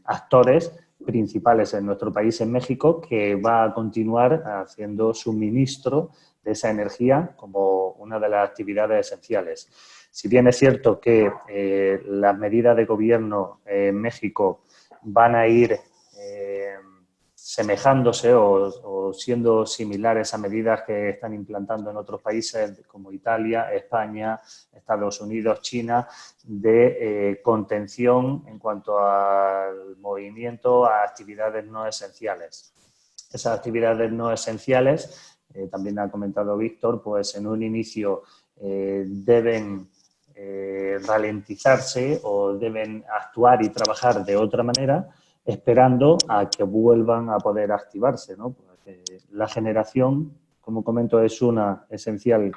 actores principales en nuestro país, en México, que va a continuar haciendo suministro de esa energía como una de las actividades esenciales. Si bien es cierto que eh, las medidas de gobierno en México van a ir eh, semejándose o, siendo similares a medidas que están implantando en otros países como Italia, España, Estados Unidos, China, de eh, contención en cuanto al movimiento a actividades no esenciales. Esas actividades no esenciales eh, también ha comentado Víctor, pues en un inicio eh, deben eh, ralentizarse o deben actuar y trabajar de otra manera, esperando a que vuelvan a poder activarse. la generación, como comento, es una esencial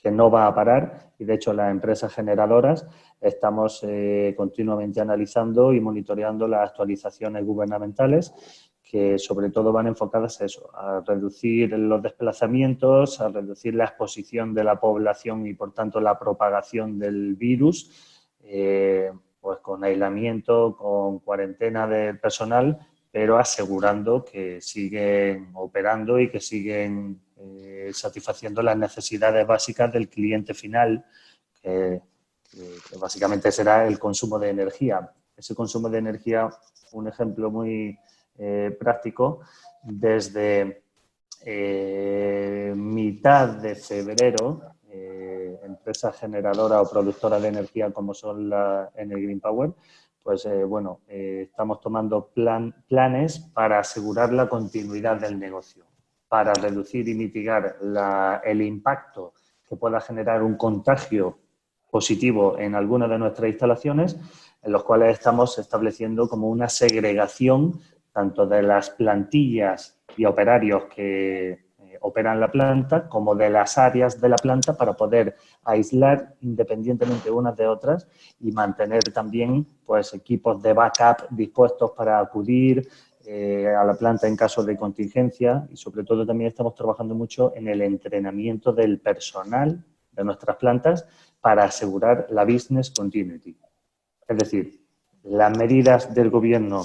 que no va a parar y de hecho las empresas generadoras estamos continuamente analizando y monitoreando las actualizaciones gubernamentales que sobre todo van enfocadas a eso, a reducir los desplazamientos, a reducir la exposición de la población y por tanto la propagación del virus, eh, pues con aislamiento, con cuarentena del personal, pero asegurando que siguen operando y que siguen eh, satisfaciendo las necesidades básicas del cliente final, que básicamente será el consumo de energía. Ese consumo de energía, un ejemplo muy, eh, práctico desde eh, mitad de febrero, eh, empresas generadoras o productoras de energía como son la Green Power, pues bueno, estamos tomando plan, planes para asegurar la continuidad del negocio, para reducir y mitigar el impacto que pueda generar un contagio positivo en alguna de nuestras instalaciones, en los cuales estamos estableciendo como una segregación tanto de las plantillas y operarios que eh, operan la planta como de las áreas de la planta para poder aislar independientemente unas de otras y mantener también pues, equipos de backup dispuestos para acudir eh, a la planta en caso de contingencia y sobre todo también estamos trabajando mucho en el entrenamiento del personal de nuestras plantas para asegurar la business continuity. Es decir, las medidas del gobierno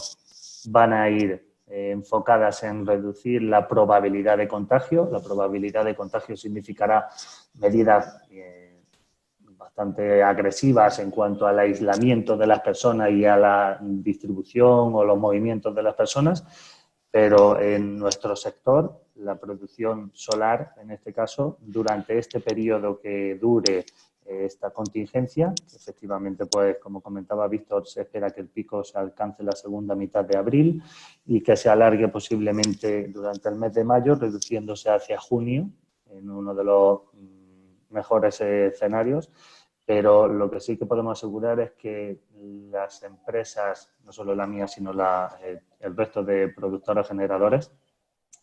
van a ir eh, enfocadas en reducir la probabilidad de contagio. La probabilidad de contagio significará medidas eh, bastante agresivas en cuanto al aislamiento de las personas y a la distribución o los movimientos de las personas, pero en nuestro sector, la producción solar, en este caso, durante este periodo que dure esta contingencia. Efectivamente, pues como comentaba Víctor, se espera que el pico se alcance la segunda mitad de abril y que se alargue posiblemente durante el mes de mayo, reduciéndose hacia junio, en uno de los mm, mejores escenarios. Pero lo que sí que podemos asegurar es que las empresas, no solo la mía, sino la, eh, el resto de productores generadores,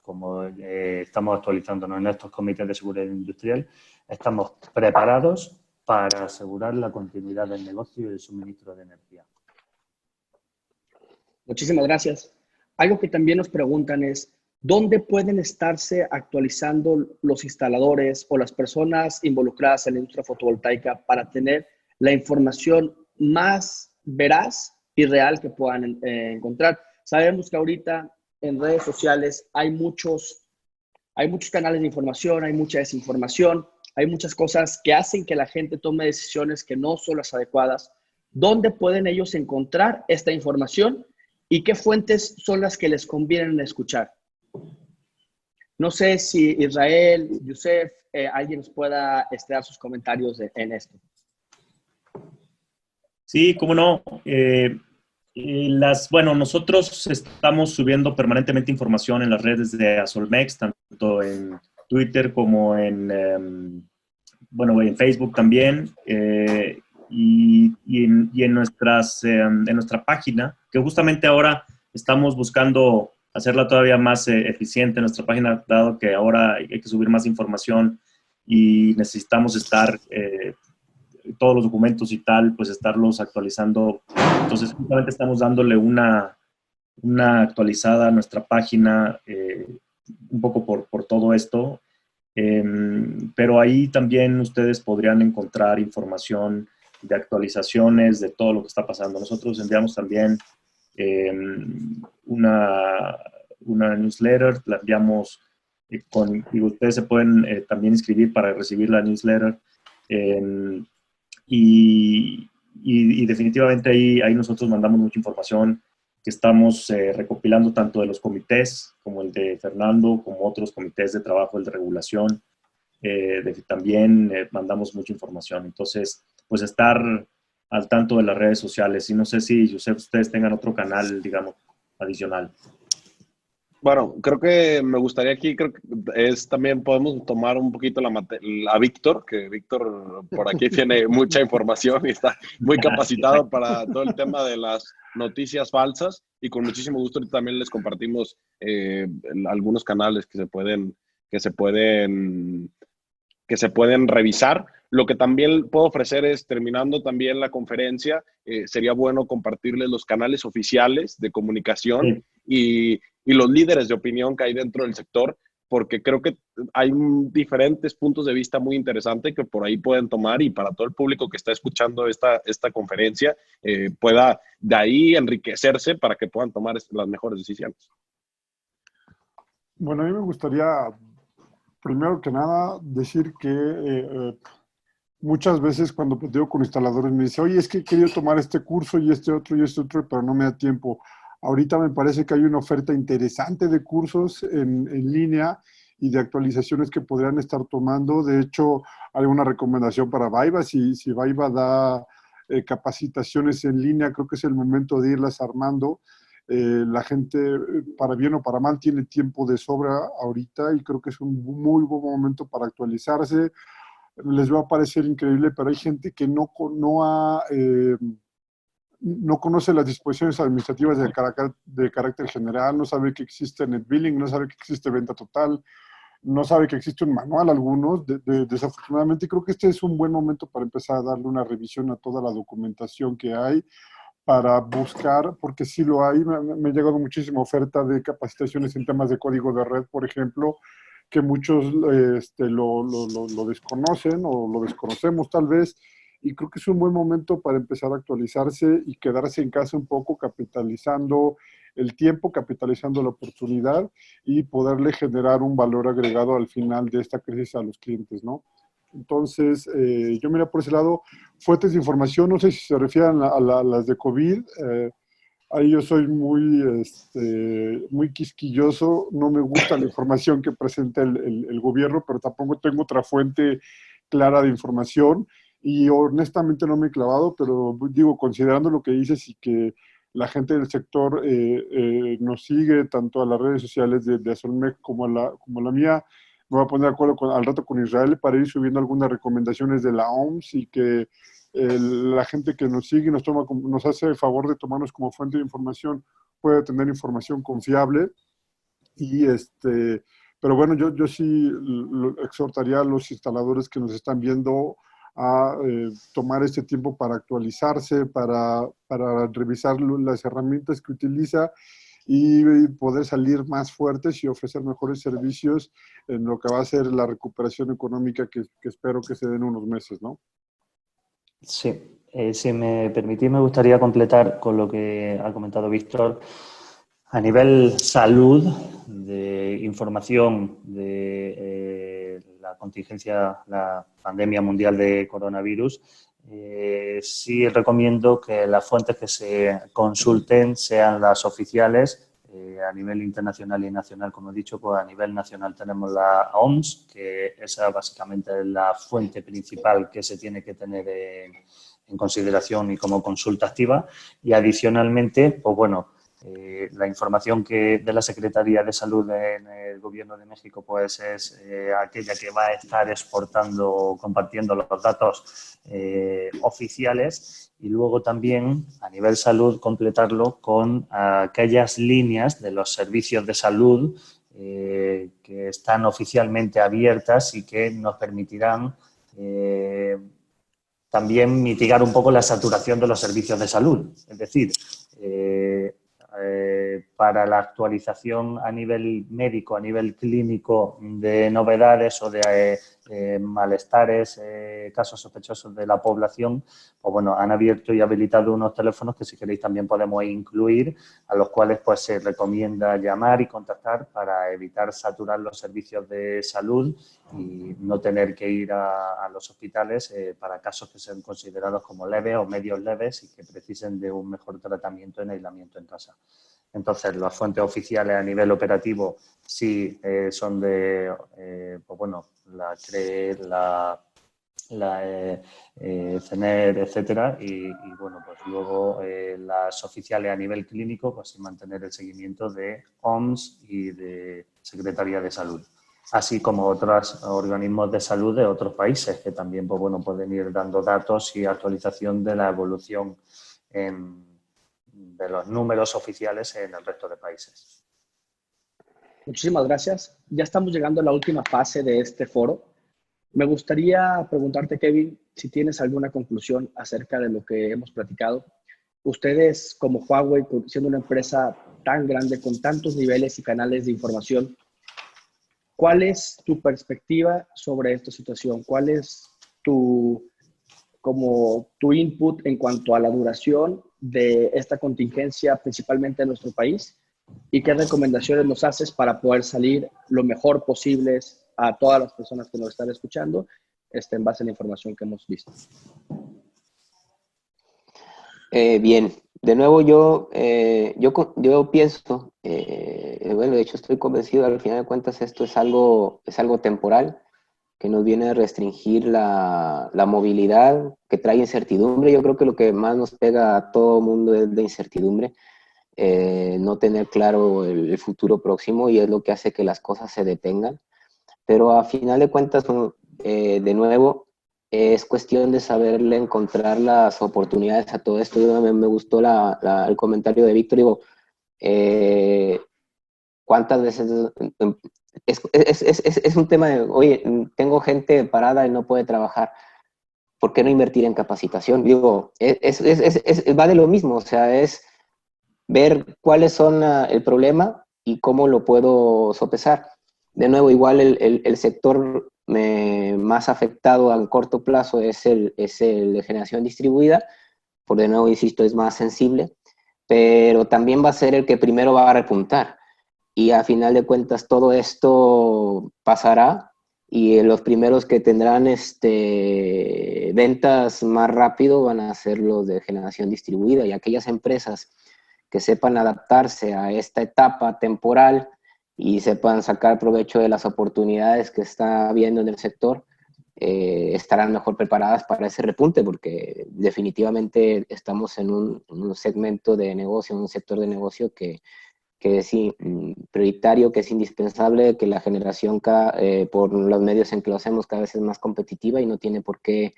como eh, estamos actualizándonos en estos comités de seguridad industrial, estamos preparados para asegurar la continuidad del negocio y el suministro de energía. Muchísimas gracias. Algo que también nos preguntan es, ¿dónde pueden estarse actualizando los instaladores o las personas involucradas en la industria fotovoltaica para tener la información más veraz y real que puedan eh, encontrar? Sabemos que ahorita en redes sociales hay muchos, hay muchos canales de información, hay mucha desinformación hay muchas cosas que hacen que la gente tome decisiones que no son las adecuadas. ¿Dónde pueden ellos encontrar esta información y qué fuentes son las que les convienen escuchar? No sé si Israel, Yusef, eh, alguien nos pueda estrear sus comentarios en esto. Sí, cómo no. Eh, las, bueno, nosotros estamos subiendo permanentemente información en las redes de Azolmex, tanto en Twitter como en, em, bueno, en Facebook también. Eh, y, en, nuestras, em, en nuestra página, que justamente ahora estamos buscando hacerla todavía más eh, eficiente, nuestra página, dado que ahora hay que subir más información y necesitamos estar, eh, todos los documentos y tal, pues estarlos actualizando. Entonces, justamente estamos dándole una, una actualizada a nuestra página, eh, un poco por, por todo esto. Em, pero ahí también ustedes podrían encontrar información de actualizaciones de todo lo que está pasando. Nosotros enviamos también em, una, una newsletter, la enviamos eh, con, y ustedes se pueden eh, también inscribir para recibir la newsletter. Em, y, y, definitivamente ahí, ahí nosotros mandamos mucha información que estamos eh, recopilando tanto de los comités como el de Fernando, como otros comités de trabajo, el de regulación. de, también mandamos mucha información. Entonces, pues estar al tanto de las redes sociales. Y no sé si, ustedes tengan otro canal, digamos, adicional. Bueno, creo que me gustaría aquí, creo que es también podemos tomar un poquito la a Víctor, que Víctor por aquí tiene mucha información y está muy capacitado para todo el tema de las noticias falsas y con muchísimo gusto también les compartimos eh, algunos canales que se pueden que se pueden que se pueden revisar. Lo que también puedo ofrecer es, terminando también la conferencia, eh, sería bueno compartirles los canales oficiales de comunicación y, los líderes de opinión que hay dentro del sector, porque creo que hay diferentes puntos de vista muy interesantes que por ahí pueden tomar y para todo el público que está escuchando esta, esta conferencia eh, pueda de ahí enriquecerse para que puedan tomar las mejores decisiones. Bueno, a mí me gustaría, primero que nada, decir que eh, muchas veces cuando digo con instaladores me dice, oye, es que he querido tomar este curso y este otro y este otro, pero no me da tiempo. Ahorita me parece que hay una oferta interesante de cursos en, línea y de actualizaciones que podrían estar tomando. De hecho, hay una recomendación para Vaiva. Si, si da eh, capacitaciones en línea, creo que es el momento de irlas armando. Eh, la gente, para bien o para mal, tiene tiempo de sobra ahorita y creo que es un muy buen momento para actualizarse les va a parecer increíble, pero hay gente que no, no, ha, eh, no conoce las disposiciones administrativas de carácter, de carácter general, no sabe que existe net billing, no sabe que existe venta total, no sabe que existe un manual algunos. desafortunadamente creo que este es un buen momento para empezar a darle una revisión a toda la documentación que hay para buscar, porque sí lo hay, me, me ha llegado muchísima oferta de capacitaciones en temas de código de red, por ejemplo, que muchos este, lo, desconocen o lo desconocemos tal vez, y creo que es un buen momento para empezar a actualizarse y quedarse en casa un poco capitalizando el tiempo, capitalizando la oportunidad y poderle generar un valor agregado al final de esta crisis a los clientes, ¿no? Entonces, eh, yo mira por ese lado, fuentes de información, no sé si se refieren a, las de COVID, eh, Ahí yo soy muy, este, muy quisquilloso, no me gusta la información que presenta el, gobierno, pero tampoco tengo otra fuente clara de información y honestamente no me he clavado, pero digo, considerando lo que dices y que la gente del sector eh, eh, nos sigue tanto a las redes sociales de, de como a la, como la mía, me voy a poner de acuerdo al rato con Israel para ir subiendo algunas recomendaciones de la OMS y que la gente que nos sigue nos, toma, nos hace favor de tomarnos como fuente de información puede tener información confiable. Y este, pero bueno, yo, yo sí exhortaría a los instaladores que nos están viendo a eh, tomar este tiempo para actualizarse, para, para revisar las herramientas que utiliza y poder salir más fuertes y ofrecer mejores servicios en lo que va a ser la recuperación económica que, que espero que se den unos meses, ¿no? Sí, eh, si me permitís, me gustaría completar con lo que ha comentado Víctor. A nivel salud, de información de eh, contingencia, la pandemia mundial de coronavirus, eh, sí recomiendo que las fuentes que se consulten sean las oficiales eh, a nivel internacional y nacional. Como he dicho, pues a nivel nacional tenemos la OMS, que esa básicamente es la fuente principal que se tiene que tener en, en consideración y como consulta activa. Y adicionalmente, pues bueno, eh, la información que de la Secretaría de Salud en el Gobierno de México pues es eh, aquella que va a estar exportando, compartiendo los datos eh, oficiales y luego también a nivel salud completarlo con aquellas líneas de los servicios de salud que están oficialmente abiertas y que nos permitirán también mitigar un poco la saturación de los servicios de salud. Es decir, para la actualización a nivel médico, a nivel clínico de novedades o de eh, eh, malestares, casos sospechosos de la población, pues bueno, han abierto y habilitado unos teléfonos que si queréis también podemos incluir, a los cuales pues se recomienda llamar y contactar para evitar saturar los servicios de salud y no tener que ir a, los hospitales para casos que sean considerados como leves o medios leves y que precisen de un mejor tratamiento en aislamiento en casa. Entonces, las fuentes oficiales a nivel operativo sí eh, son de, eh, pues bueno, la CRE, la, la eh, CENER, etcétera, y, bueno, pues luego las oficiales a nivel clínico, pues mantener el seguimiento de OMS y de Secretaría de Salud así como otros organismos de salud de otros países que también pues, bueno, pueden ir dando datos y actualización de la evolución en, de los números oficiales en el resto de países. Muchísimas gracias. Ya estamos llegando a la última fase de este foro. Me gustaría preguntarte, Kevin, si tienes alguna conclusión acerca de lo que hemos platicado. Ustedes, como Huawei, siendo una empresa tan grande, con tantos niveles y canales de información, ¿cuál es tu perspectiva sobre esta situación? ¿Cuál es tu, como tu input en cuanto a la duración de esta contingencia, principalmente en nuestro país, y qué recomendaciones nos haces para poder salir lo mejor posible a todas las personas que nos están escuchando este, en base a la información que hemos visto. Eh, bien, de nuevo yo, eh, yo, yo pienso, eh, bueno, de hecho estoy convencido, al final de cuentas esto es algo, es algo temporal, que nos viene a restringir la, la, movilidad, que trae incertidumbre. Yo creo que lo que más nos pega a todo mundo es la incertidumbre, eh, no tener claro el, futuro próximo y es lo que hace que las cosas se detengan. Pero a final de cuentas, eh, de nuevo, es cuestión de saberle encontrar las oportunidades a todo esto. Yo, me, me gustó el comentario de Víctor, digo, eh, ¿cuántas veces es, es, un tema de, oye, tengo gente parada y no puede trabajar. ¿Por qué no invertir en capacitación? Digo, va de lo mismo, o sea, es ver cuáles son uh, el problema y cómo lo puedo sopesar. De nuevo, igual el, el, sector me, más afectado a corto plazo es el, es el de generación distribuida, por de nuevo, insisto, es más sensible, pero también va a ser el que primero va a repuntar y a final de cuentas todo esto pasará y los primeros que tendrán este, ventas más rápido van a ser los de generación distribuida y aquellas empresas que sepan adaptarse a esta etapa temporal y sepan sacar provecho de las oportunidades que está habiendo en el sector, eh, estarán mejor preparadas para ese repunte porque definitivamente estamos en un, en un segmento de negocio, un sector de negocio que que es prioritario, que es indispensable, que la generación eh, por los medios en que lo hacemos cada vez es más competitiva y no tiene por qué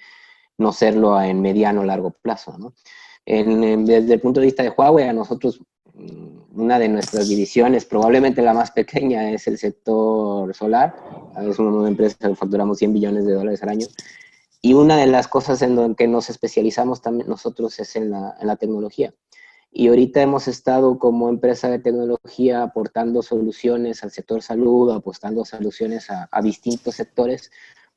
no serlo en mediano o largo plazo. Desde el punto de vista de Huawei, a nosotros mm, una de nuestras divisiones, probablemente la más pequeña, es el sector solar. Es una empresa que facturamos 100 billones de dólares al año. Y una de las cosas en las que nos especializamos también nosotros es en la, en la tecnología. Y ahorita hemos estado como empresa de tecnología aportando soluciones al sector salud, apostando soluciones a, distintos sectores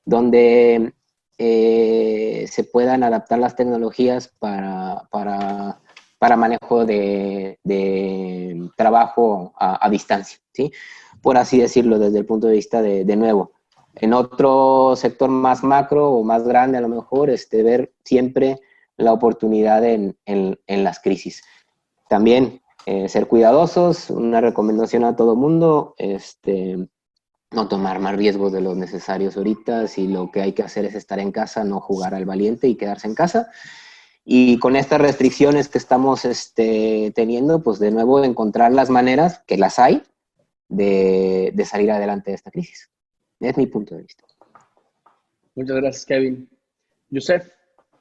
donde eh, se puedan adaptar las tecnologías para, para, para manejo de, de trabajo a, distancia, ¿sí? Por así decirlo, desde el punto de vista de, de nuevo. en otro sector más macro o más grande a lo mejor, este, ver siempre la oportunidad en, en, las crisis. También eh, ser cuidadosos, una recomendación a todo mundo, este, no tomar más riesgos de los necesarios ahorita, si lo que hay que hacer es estar en casa, no jugar al valiente y quedarse en casa. Y con estas restricciones que estamos este, teniendo, pues de nuevo encontrar las maneras, que las hay, de, de salir adelante de esta crisis. Es mi punto de vista. Muchas gracias, Kevin. Yusef,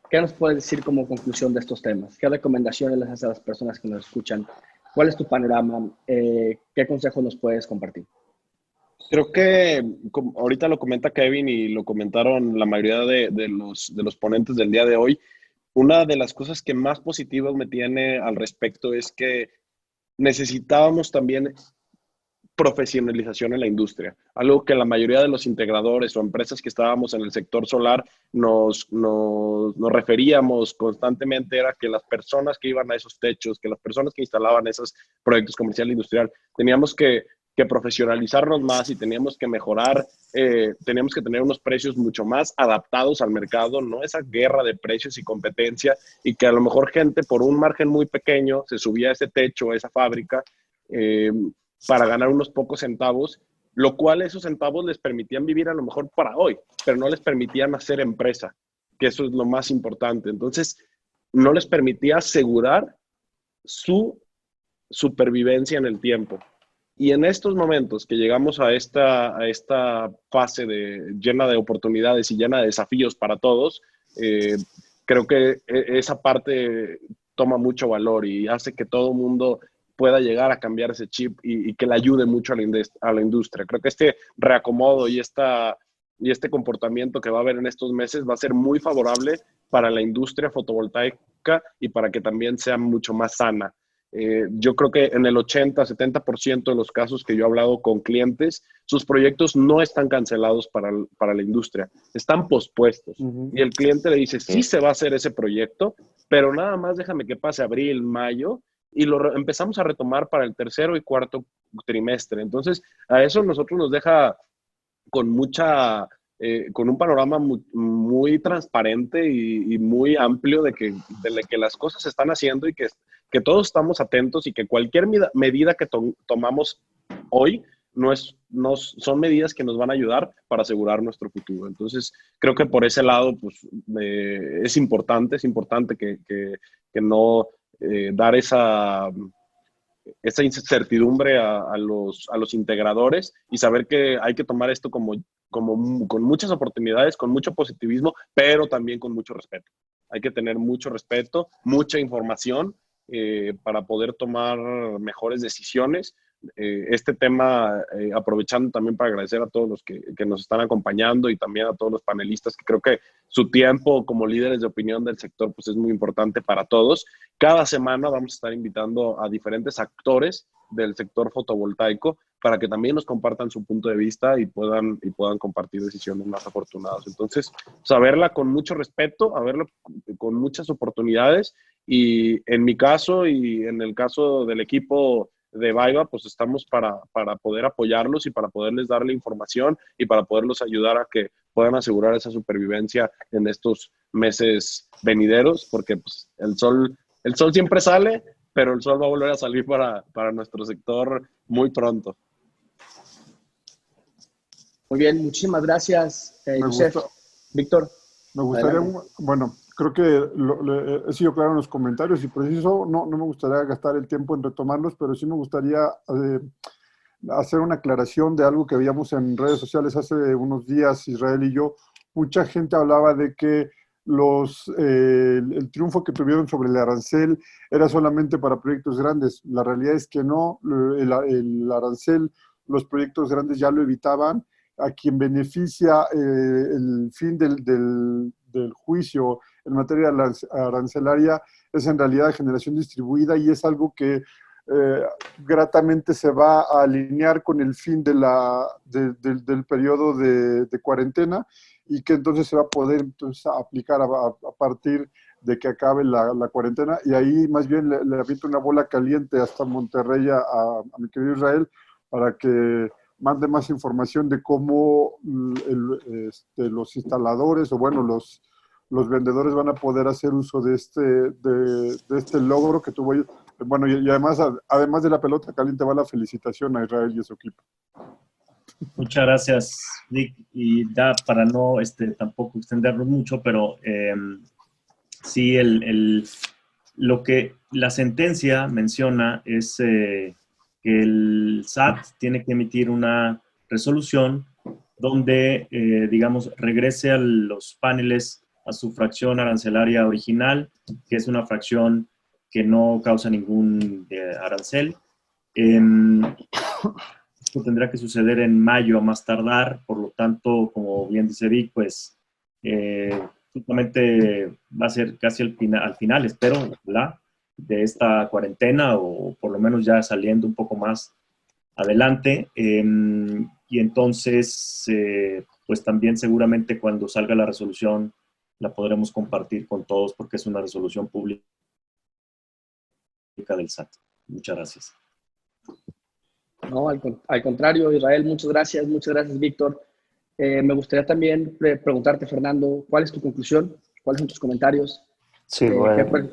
¿qué nos puedes decir como conclusión de estos temas? ¿Qué recomendaciones les haces a las personas que nos escuchan? ¿Cuál es tu panorama? Eh, ¿Qué consejos nos puedes compartir? Creo que ahorita lo comenta Kevin y lo comentaron la mayoría de, los, de los ponentes del día de hoy. Una de las cosas que más positivas me tiene al respecto es que necesitábamos también profesionalización en la industria, algo que la mayoría de los integradores o empresas que estábamos en el sector solar nos, nos, nos, referíamos constantemente era que las personas que iban a esos techos, que las personas que instalaban esos proyectos comercial e industrial, teníamos que, que profesionalizarnos más y teníamos que mejorar, eh, teníamos que tener unos precios mucho más adaptados al mercado, no esa guerra de precios y competencia y que a lo mejor gente por un margen muy pequeño se subía a ese techo, a esa fábrica. Eh, para ganar unos pocos centavos, lo cual esos centavos les permitían vivir a lo mejor para hoy, pero no les permitían hacer empresa, que eso es lo más importante. Entonces, no les permitía asegurar su supervivencia en el tiempo. Y en estos momentos que llegamos a esta, a esta fase de, llena de oportunidades y llena de desafíos para todos, eh, creo que e, esa parte toma mucho valor y hace que todo mundo pueda llegar a cambiar ese chip y, que le ayude mucho a la, a la, industria. Creo que este reacomodo y, esta, y este comportamiento que va a haber en estos meses va a ser muy favorable para la industria fotovoltaica y para que también sea mucho más sana. Eh, yo creo que en el 80-70% de los casos que yo he hablado con clientes, sus proyectos no están cancelados para, para la industria, están pospuestos. Y el cliente le dice, sí se va a hacer ese proyecto, pero nada más déjame que pase abril, mayo y lo empezamos a retomar para el tercero y cuarto trimestre. Entonces, a eso nosotros nos deja con mucha, eh, con un panorama muy, transparente y, muy amplio de que, de que las cosas se están haciendo y que, que todos estamos atentos y que cualquier medida que tomamos hoy no es, no, son medidas que nos van a ayudar para asegurar nuestro futuro. Entonces, creo que por ese lado, pues, eh, es importante, es importante que, que, que no eh, dar esa, esa incertidumbre a, los, a los integradores y saber que hay que tomar esto como, como con muchas oportunidades, con mucho positivismo, pero también con mucho respeto. Hay que tener mucho respeto, mucha información eh, para poder tomar mejores decisiones, eh, este tema, eh, aprovechando también para agradecer a todos los que, nos están acompañando y también a todos los panelistas, que creo que su tiempo como líderes de opinión del sector pues es muy importante para todos. Cada semana vamos a estar invitando a diferentes actores del sector fotovoltaico para que también nos compartan su punto de vista y puedan, y puedan compartir decisiones más afortunadas. Entonces, saberla con mucho respeto, a con muchas oportunidades y en mi caso y en el caso del equipo de Vaiva, pues estamos para, para poder apoyarlos y para poderles darle información y para poderlos ayudar a que puedan asegurar esa supervivencia en estos meses venideros, porque pues, el, sol, el sol siempre sale, pero el sol va a volver a salir para, para nuestro sector muy pronto. Muy bien, muchísimas gracias, eh, Víctor. Me gustaría, bueno, creo que lo, he sido claro en los comentarios y preciso, no, no me gustaría gastar el tiempo en retomarlos, pero sí me gustaría eh, hacer una aclaración de algo que veíamos en redes sociales hace unos días, Israel y yo. Mucha gente hablaba de que los, eh, el, triunfo que tuvieron sobre el arancel era solamente para proyectos grandes. La realidad es que no, el, el arancel, los proyectos grandes ya lo evitaban. A quien beneficia eh, el fin del, del, del juicio en materia arancelaria es en realidad generación distribuida y es algo que eh, gratamente se va a alinear con el fin de la, del periodo de, cuarentena y que entonces se va a poder entonces, aplicar a, partir de que acabe la, cuarentena. Y ahí más bien le, le una bola caliente hasta Monterrey a, a mi querido Israel para que mande más información de cómo mm, este, los instaladores o bueno, los, los vendedores van a poder hacer uso de este, de, este logro que tuvo. Bueno, y, además, además de la pelota caliente, va la felicitación a Israel y a su equipo. Muchas gracias, Nick. Y da para no este, tampoco extenderlo mucho, pero eh, sí, el, el, lo que la sentencia menciona es eh, que el SAT tiene que emitir una resolución donde, eh, digamos, regrese a los paneles a su fracción arancelaria original, que es una fracción que no causa ningún eh, arancel. esto tendrá que suceder en mayo a más tardar, por lo tanto, como bien dice Vic, pues eh, justamente va a ser casi al final, al final espero, de esta cuarentena o por lo menos ya saliendo un poco más adelante. Em, y entonces, eh, pues también seguramente cuando salga la resolución la podremos compartir con todos porque es una resolución pública del SAT. Muchas gracias. No, al, contrario, Israel, muchas gracias, muchas gracias, Víctor. Eh, me gustaría también preguntarte, Fernando, ¿cuál es tu conclusión? ¿Cuáles son tus comentarios? Sí, eh, bueno.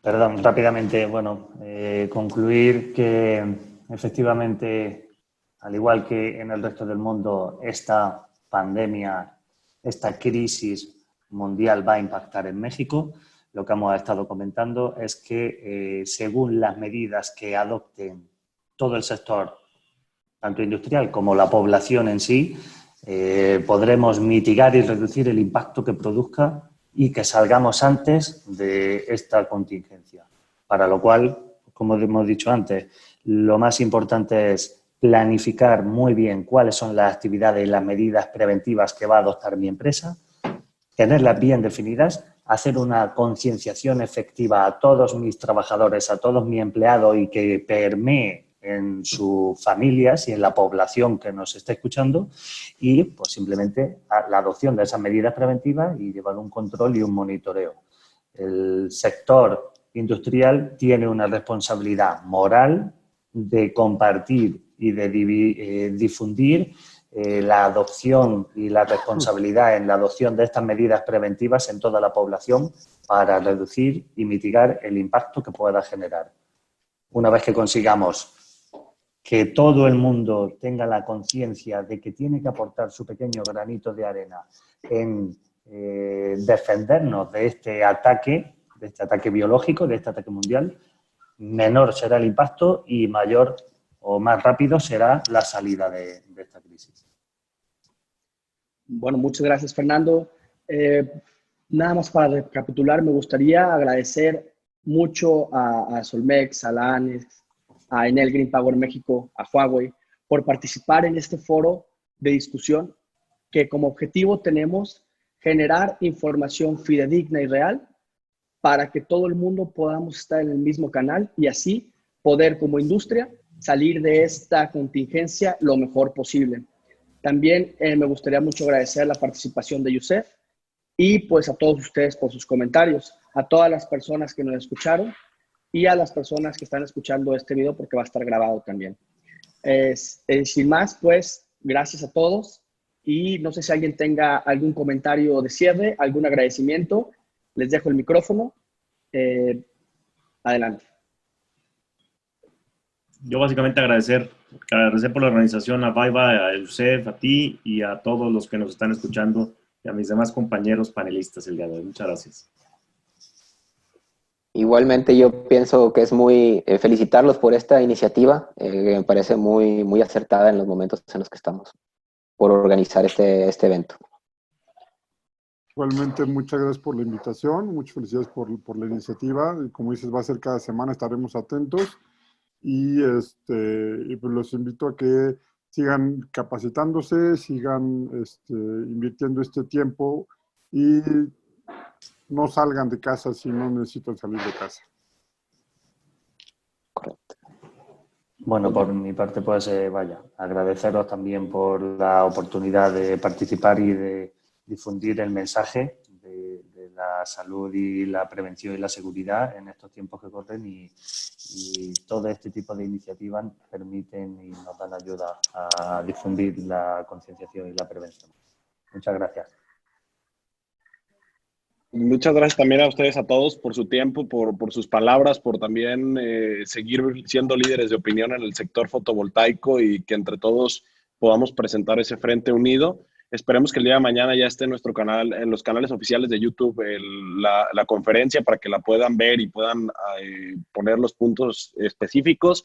Perdón, rápidamente, bueno, eh, concluir que efectivamente, al igual que en el resto del mundo, esta pandemia esta crisis mundial va a impactar en México. Lo que hemos estado comentando es que eh, según las medidas que adopten todo el sector, tanto industrial como la población en sí, eh, podremos mitigar y reducir el impacto que produzca y que salgamos antes de esta contingencia. Para lo cual, como hemos dicho antes, lo más importante es planificar muy bien cuáles son las actividades y las medidas preventivas que va a adoptar mi empresa, tenerlas bien definidas, hacer una concienciación efectiva a todos mis trabajadores, a todos mis empleados y que permee en sus familias y en la población que nos está escuchando y pues simplemente la adopción de esas medidas preventivas y llevar un control y un monitoreo. El sector industrial tiene una responsabilidad moral de compartir y de eh, difundir eh, la adopción y la responsabilidad en la adopción de estas medidas preventivas en toda la población para reducir y mitigar el impacto que pueda generar. Una vez que consigamos que todo el mundo tenga la conciencia de que tiene que aportar su pequeño granito de arena en eh, defendernos de este ataque, de este ataque biológico, de este ataque mundial, menor será el impacto y mayor o más rápido será la salida de, esta crisis. Bueno, muchas gracias, Fernando. Eh, nada más para recapitular, me gustaría agradecer mucho a, Solmex, a la ANES, a Enel Green Power México, a Huawei, por participar en este foro de discusión que como objetivo tenemos generar información fidedigna y real para que todo el mundo podamos estar en el mismo canal y así poder como industria salir de esta contingencia lo mejor posible. También eh, me gustaría mucho agradecer la participación de Yusef y pues a todos ustedes por sus comentarios, a todas las personas que nos escucharon y a las personas que están escuchando este video porque va a estar grabado también. sin más, pues gracias a todos y no sé si alguien tenga algún comentario de cierre, algún agradecimiento. Les dejo el micrófono. Eh, adelante yo básicamente agradecer, agradecer por la organización a Baiba, a Yusef, a ti y a todos los que nos están escuchando y a mis demás compañeros panelistas el día de hoy. Muchas gracias. Igualmente yo pienso que es muy eh, felicitarlos por esta iniciativa, eh, que me parece muy, muy acertada en los momentos en los que estamos, por organizar este, este evento. Igualmente, muchas gracias por la invitación, muchas felicidades por, por la iniciativa. Como dices, va a ser cada semana, estaremos atentos y, este, y pues los invito a que sigan capacitándose, sigan este, invirtiendo este tiempo y no salgan de casa si no necesitan salir de casa. Bueno, por mi parte, pues eh, vaya, agradeceros también por la oportunidad de participar y de difundir el mensaje de la salud y la prevención y la seguridad en estos tiempos que corren y, todo este tipo de iniciativas permiten y nos dan ayuda a difundir la concienciación y la prevención. Muchas gracias. Muchas gracias también a ustedes a todos por su tiempo, por, por sus palabras, por también eh, seguir siendo líderes de opinión en el sector fotovoltaico y que entre todos podamos presentar ese frente unido. Esperemos que el día de mañana ya esté en nuestro canal, en los canales oficiales de YouTube, la, la, conferencia para que la puedan ver y puedan eh, poner los puntos específicos.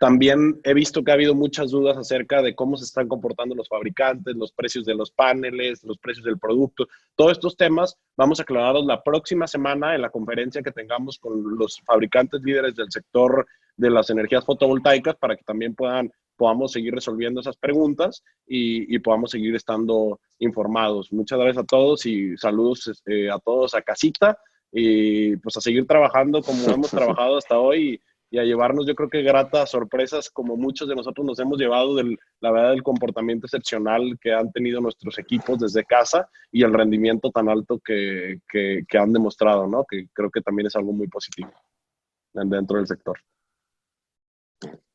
También he visto que ha habido muchas dudas acerca de cómo se están comportando los fabricantes, los precios de los paneles, los precios del producto. Todos estos temas vamos a aclararlos la próxima semana en la conferencia que tengamos con los fabricantes líderes del sector de las energías fotovoltaicas para que también puedan podamos seguir resolviendo esas preguntas y, podamos seguir estando informados. Muchas gracias a todos y saludos este, a todos a casita y pues a seguir trabajando como hemos trabajado hasta hoy y, a llevarnos yo creo que gratas sorpresas como muchos de nosotros nos hemos llevado del, la verdad del comportamiento excepcional que han tenido nuestros equipos desde casa y el rendimiento tan alto que, que, que han demostrado, ¿no? Que creo que también es algo muy positivo dentro del sector.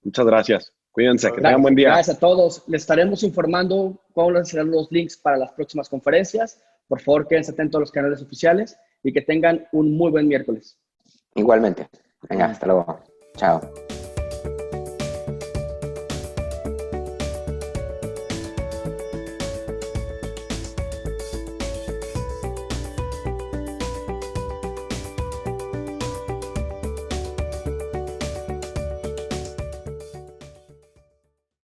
Muchas gracias. Cuídense, que tengan buen día. Gracias a todos. Les estaremos informando cuáles serán los links para las próximas conferencias. Por favor, quédense atentos a los canales oficiales y que tengan un muy buen miércoles. Igualmente. Venga, hasta luego. Chao.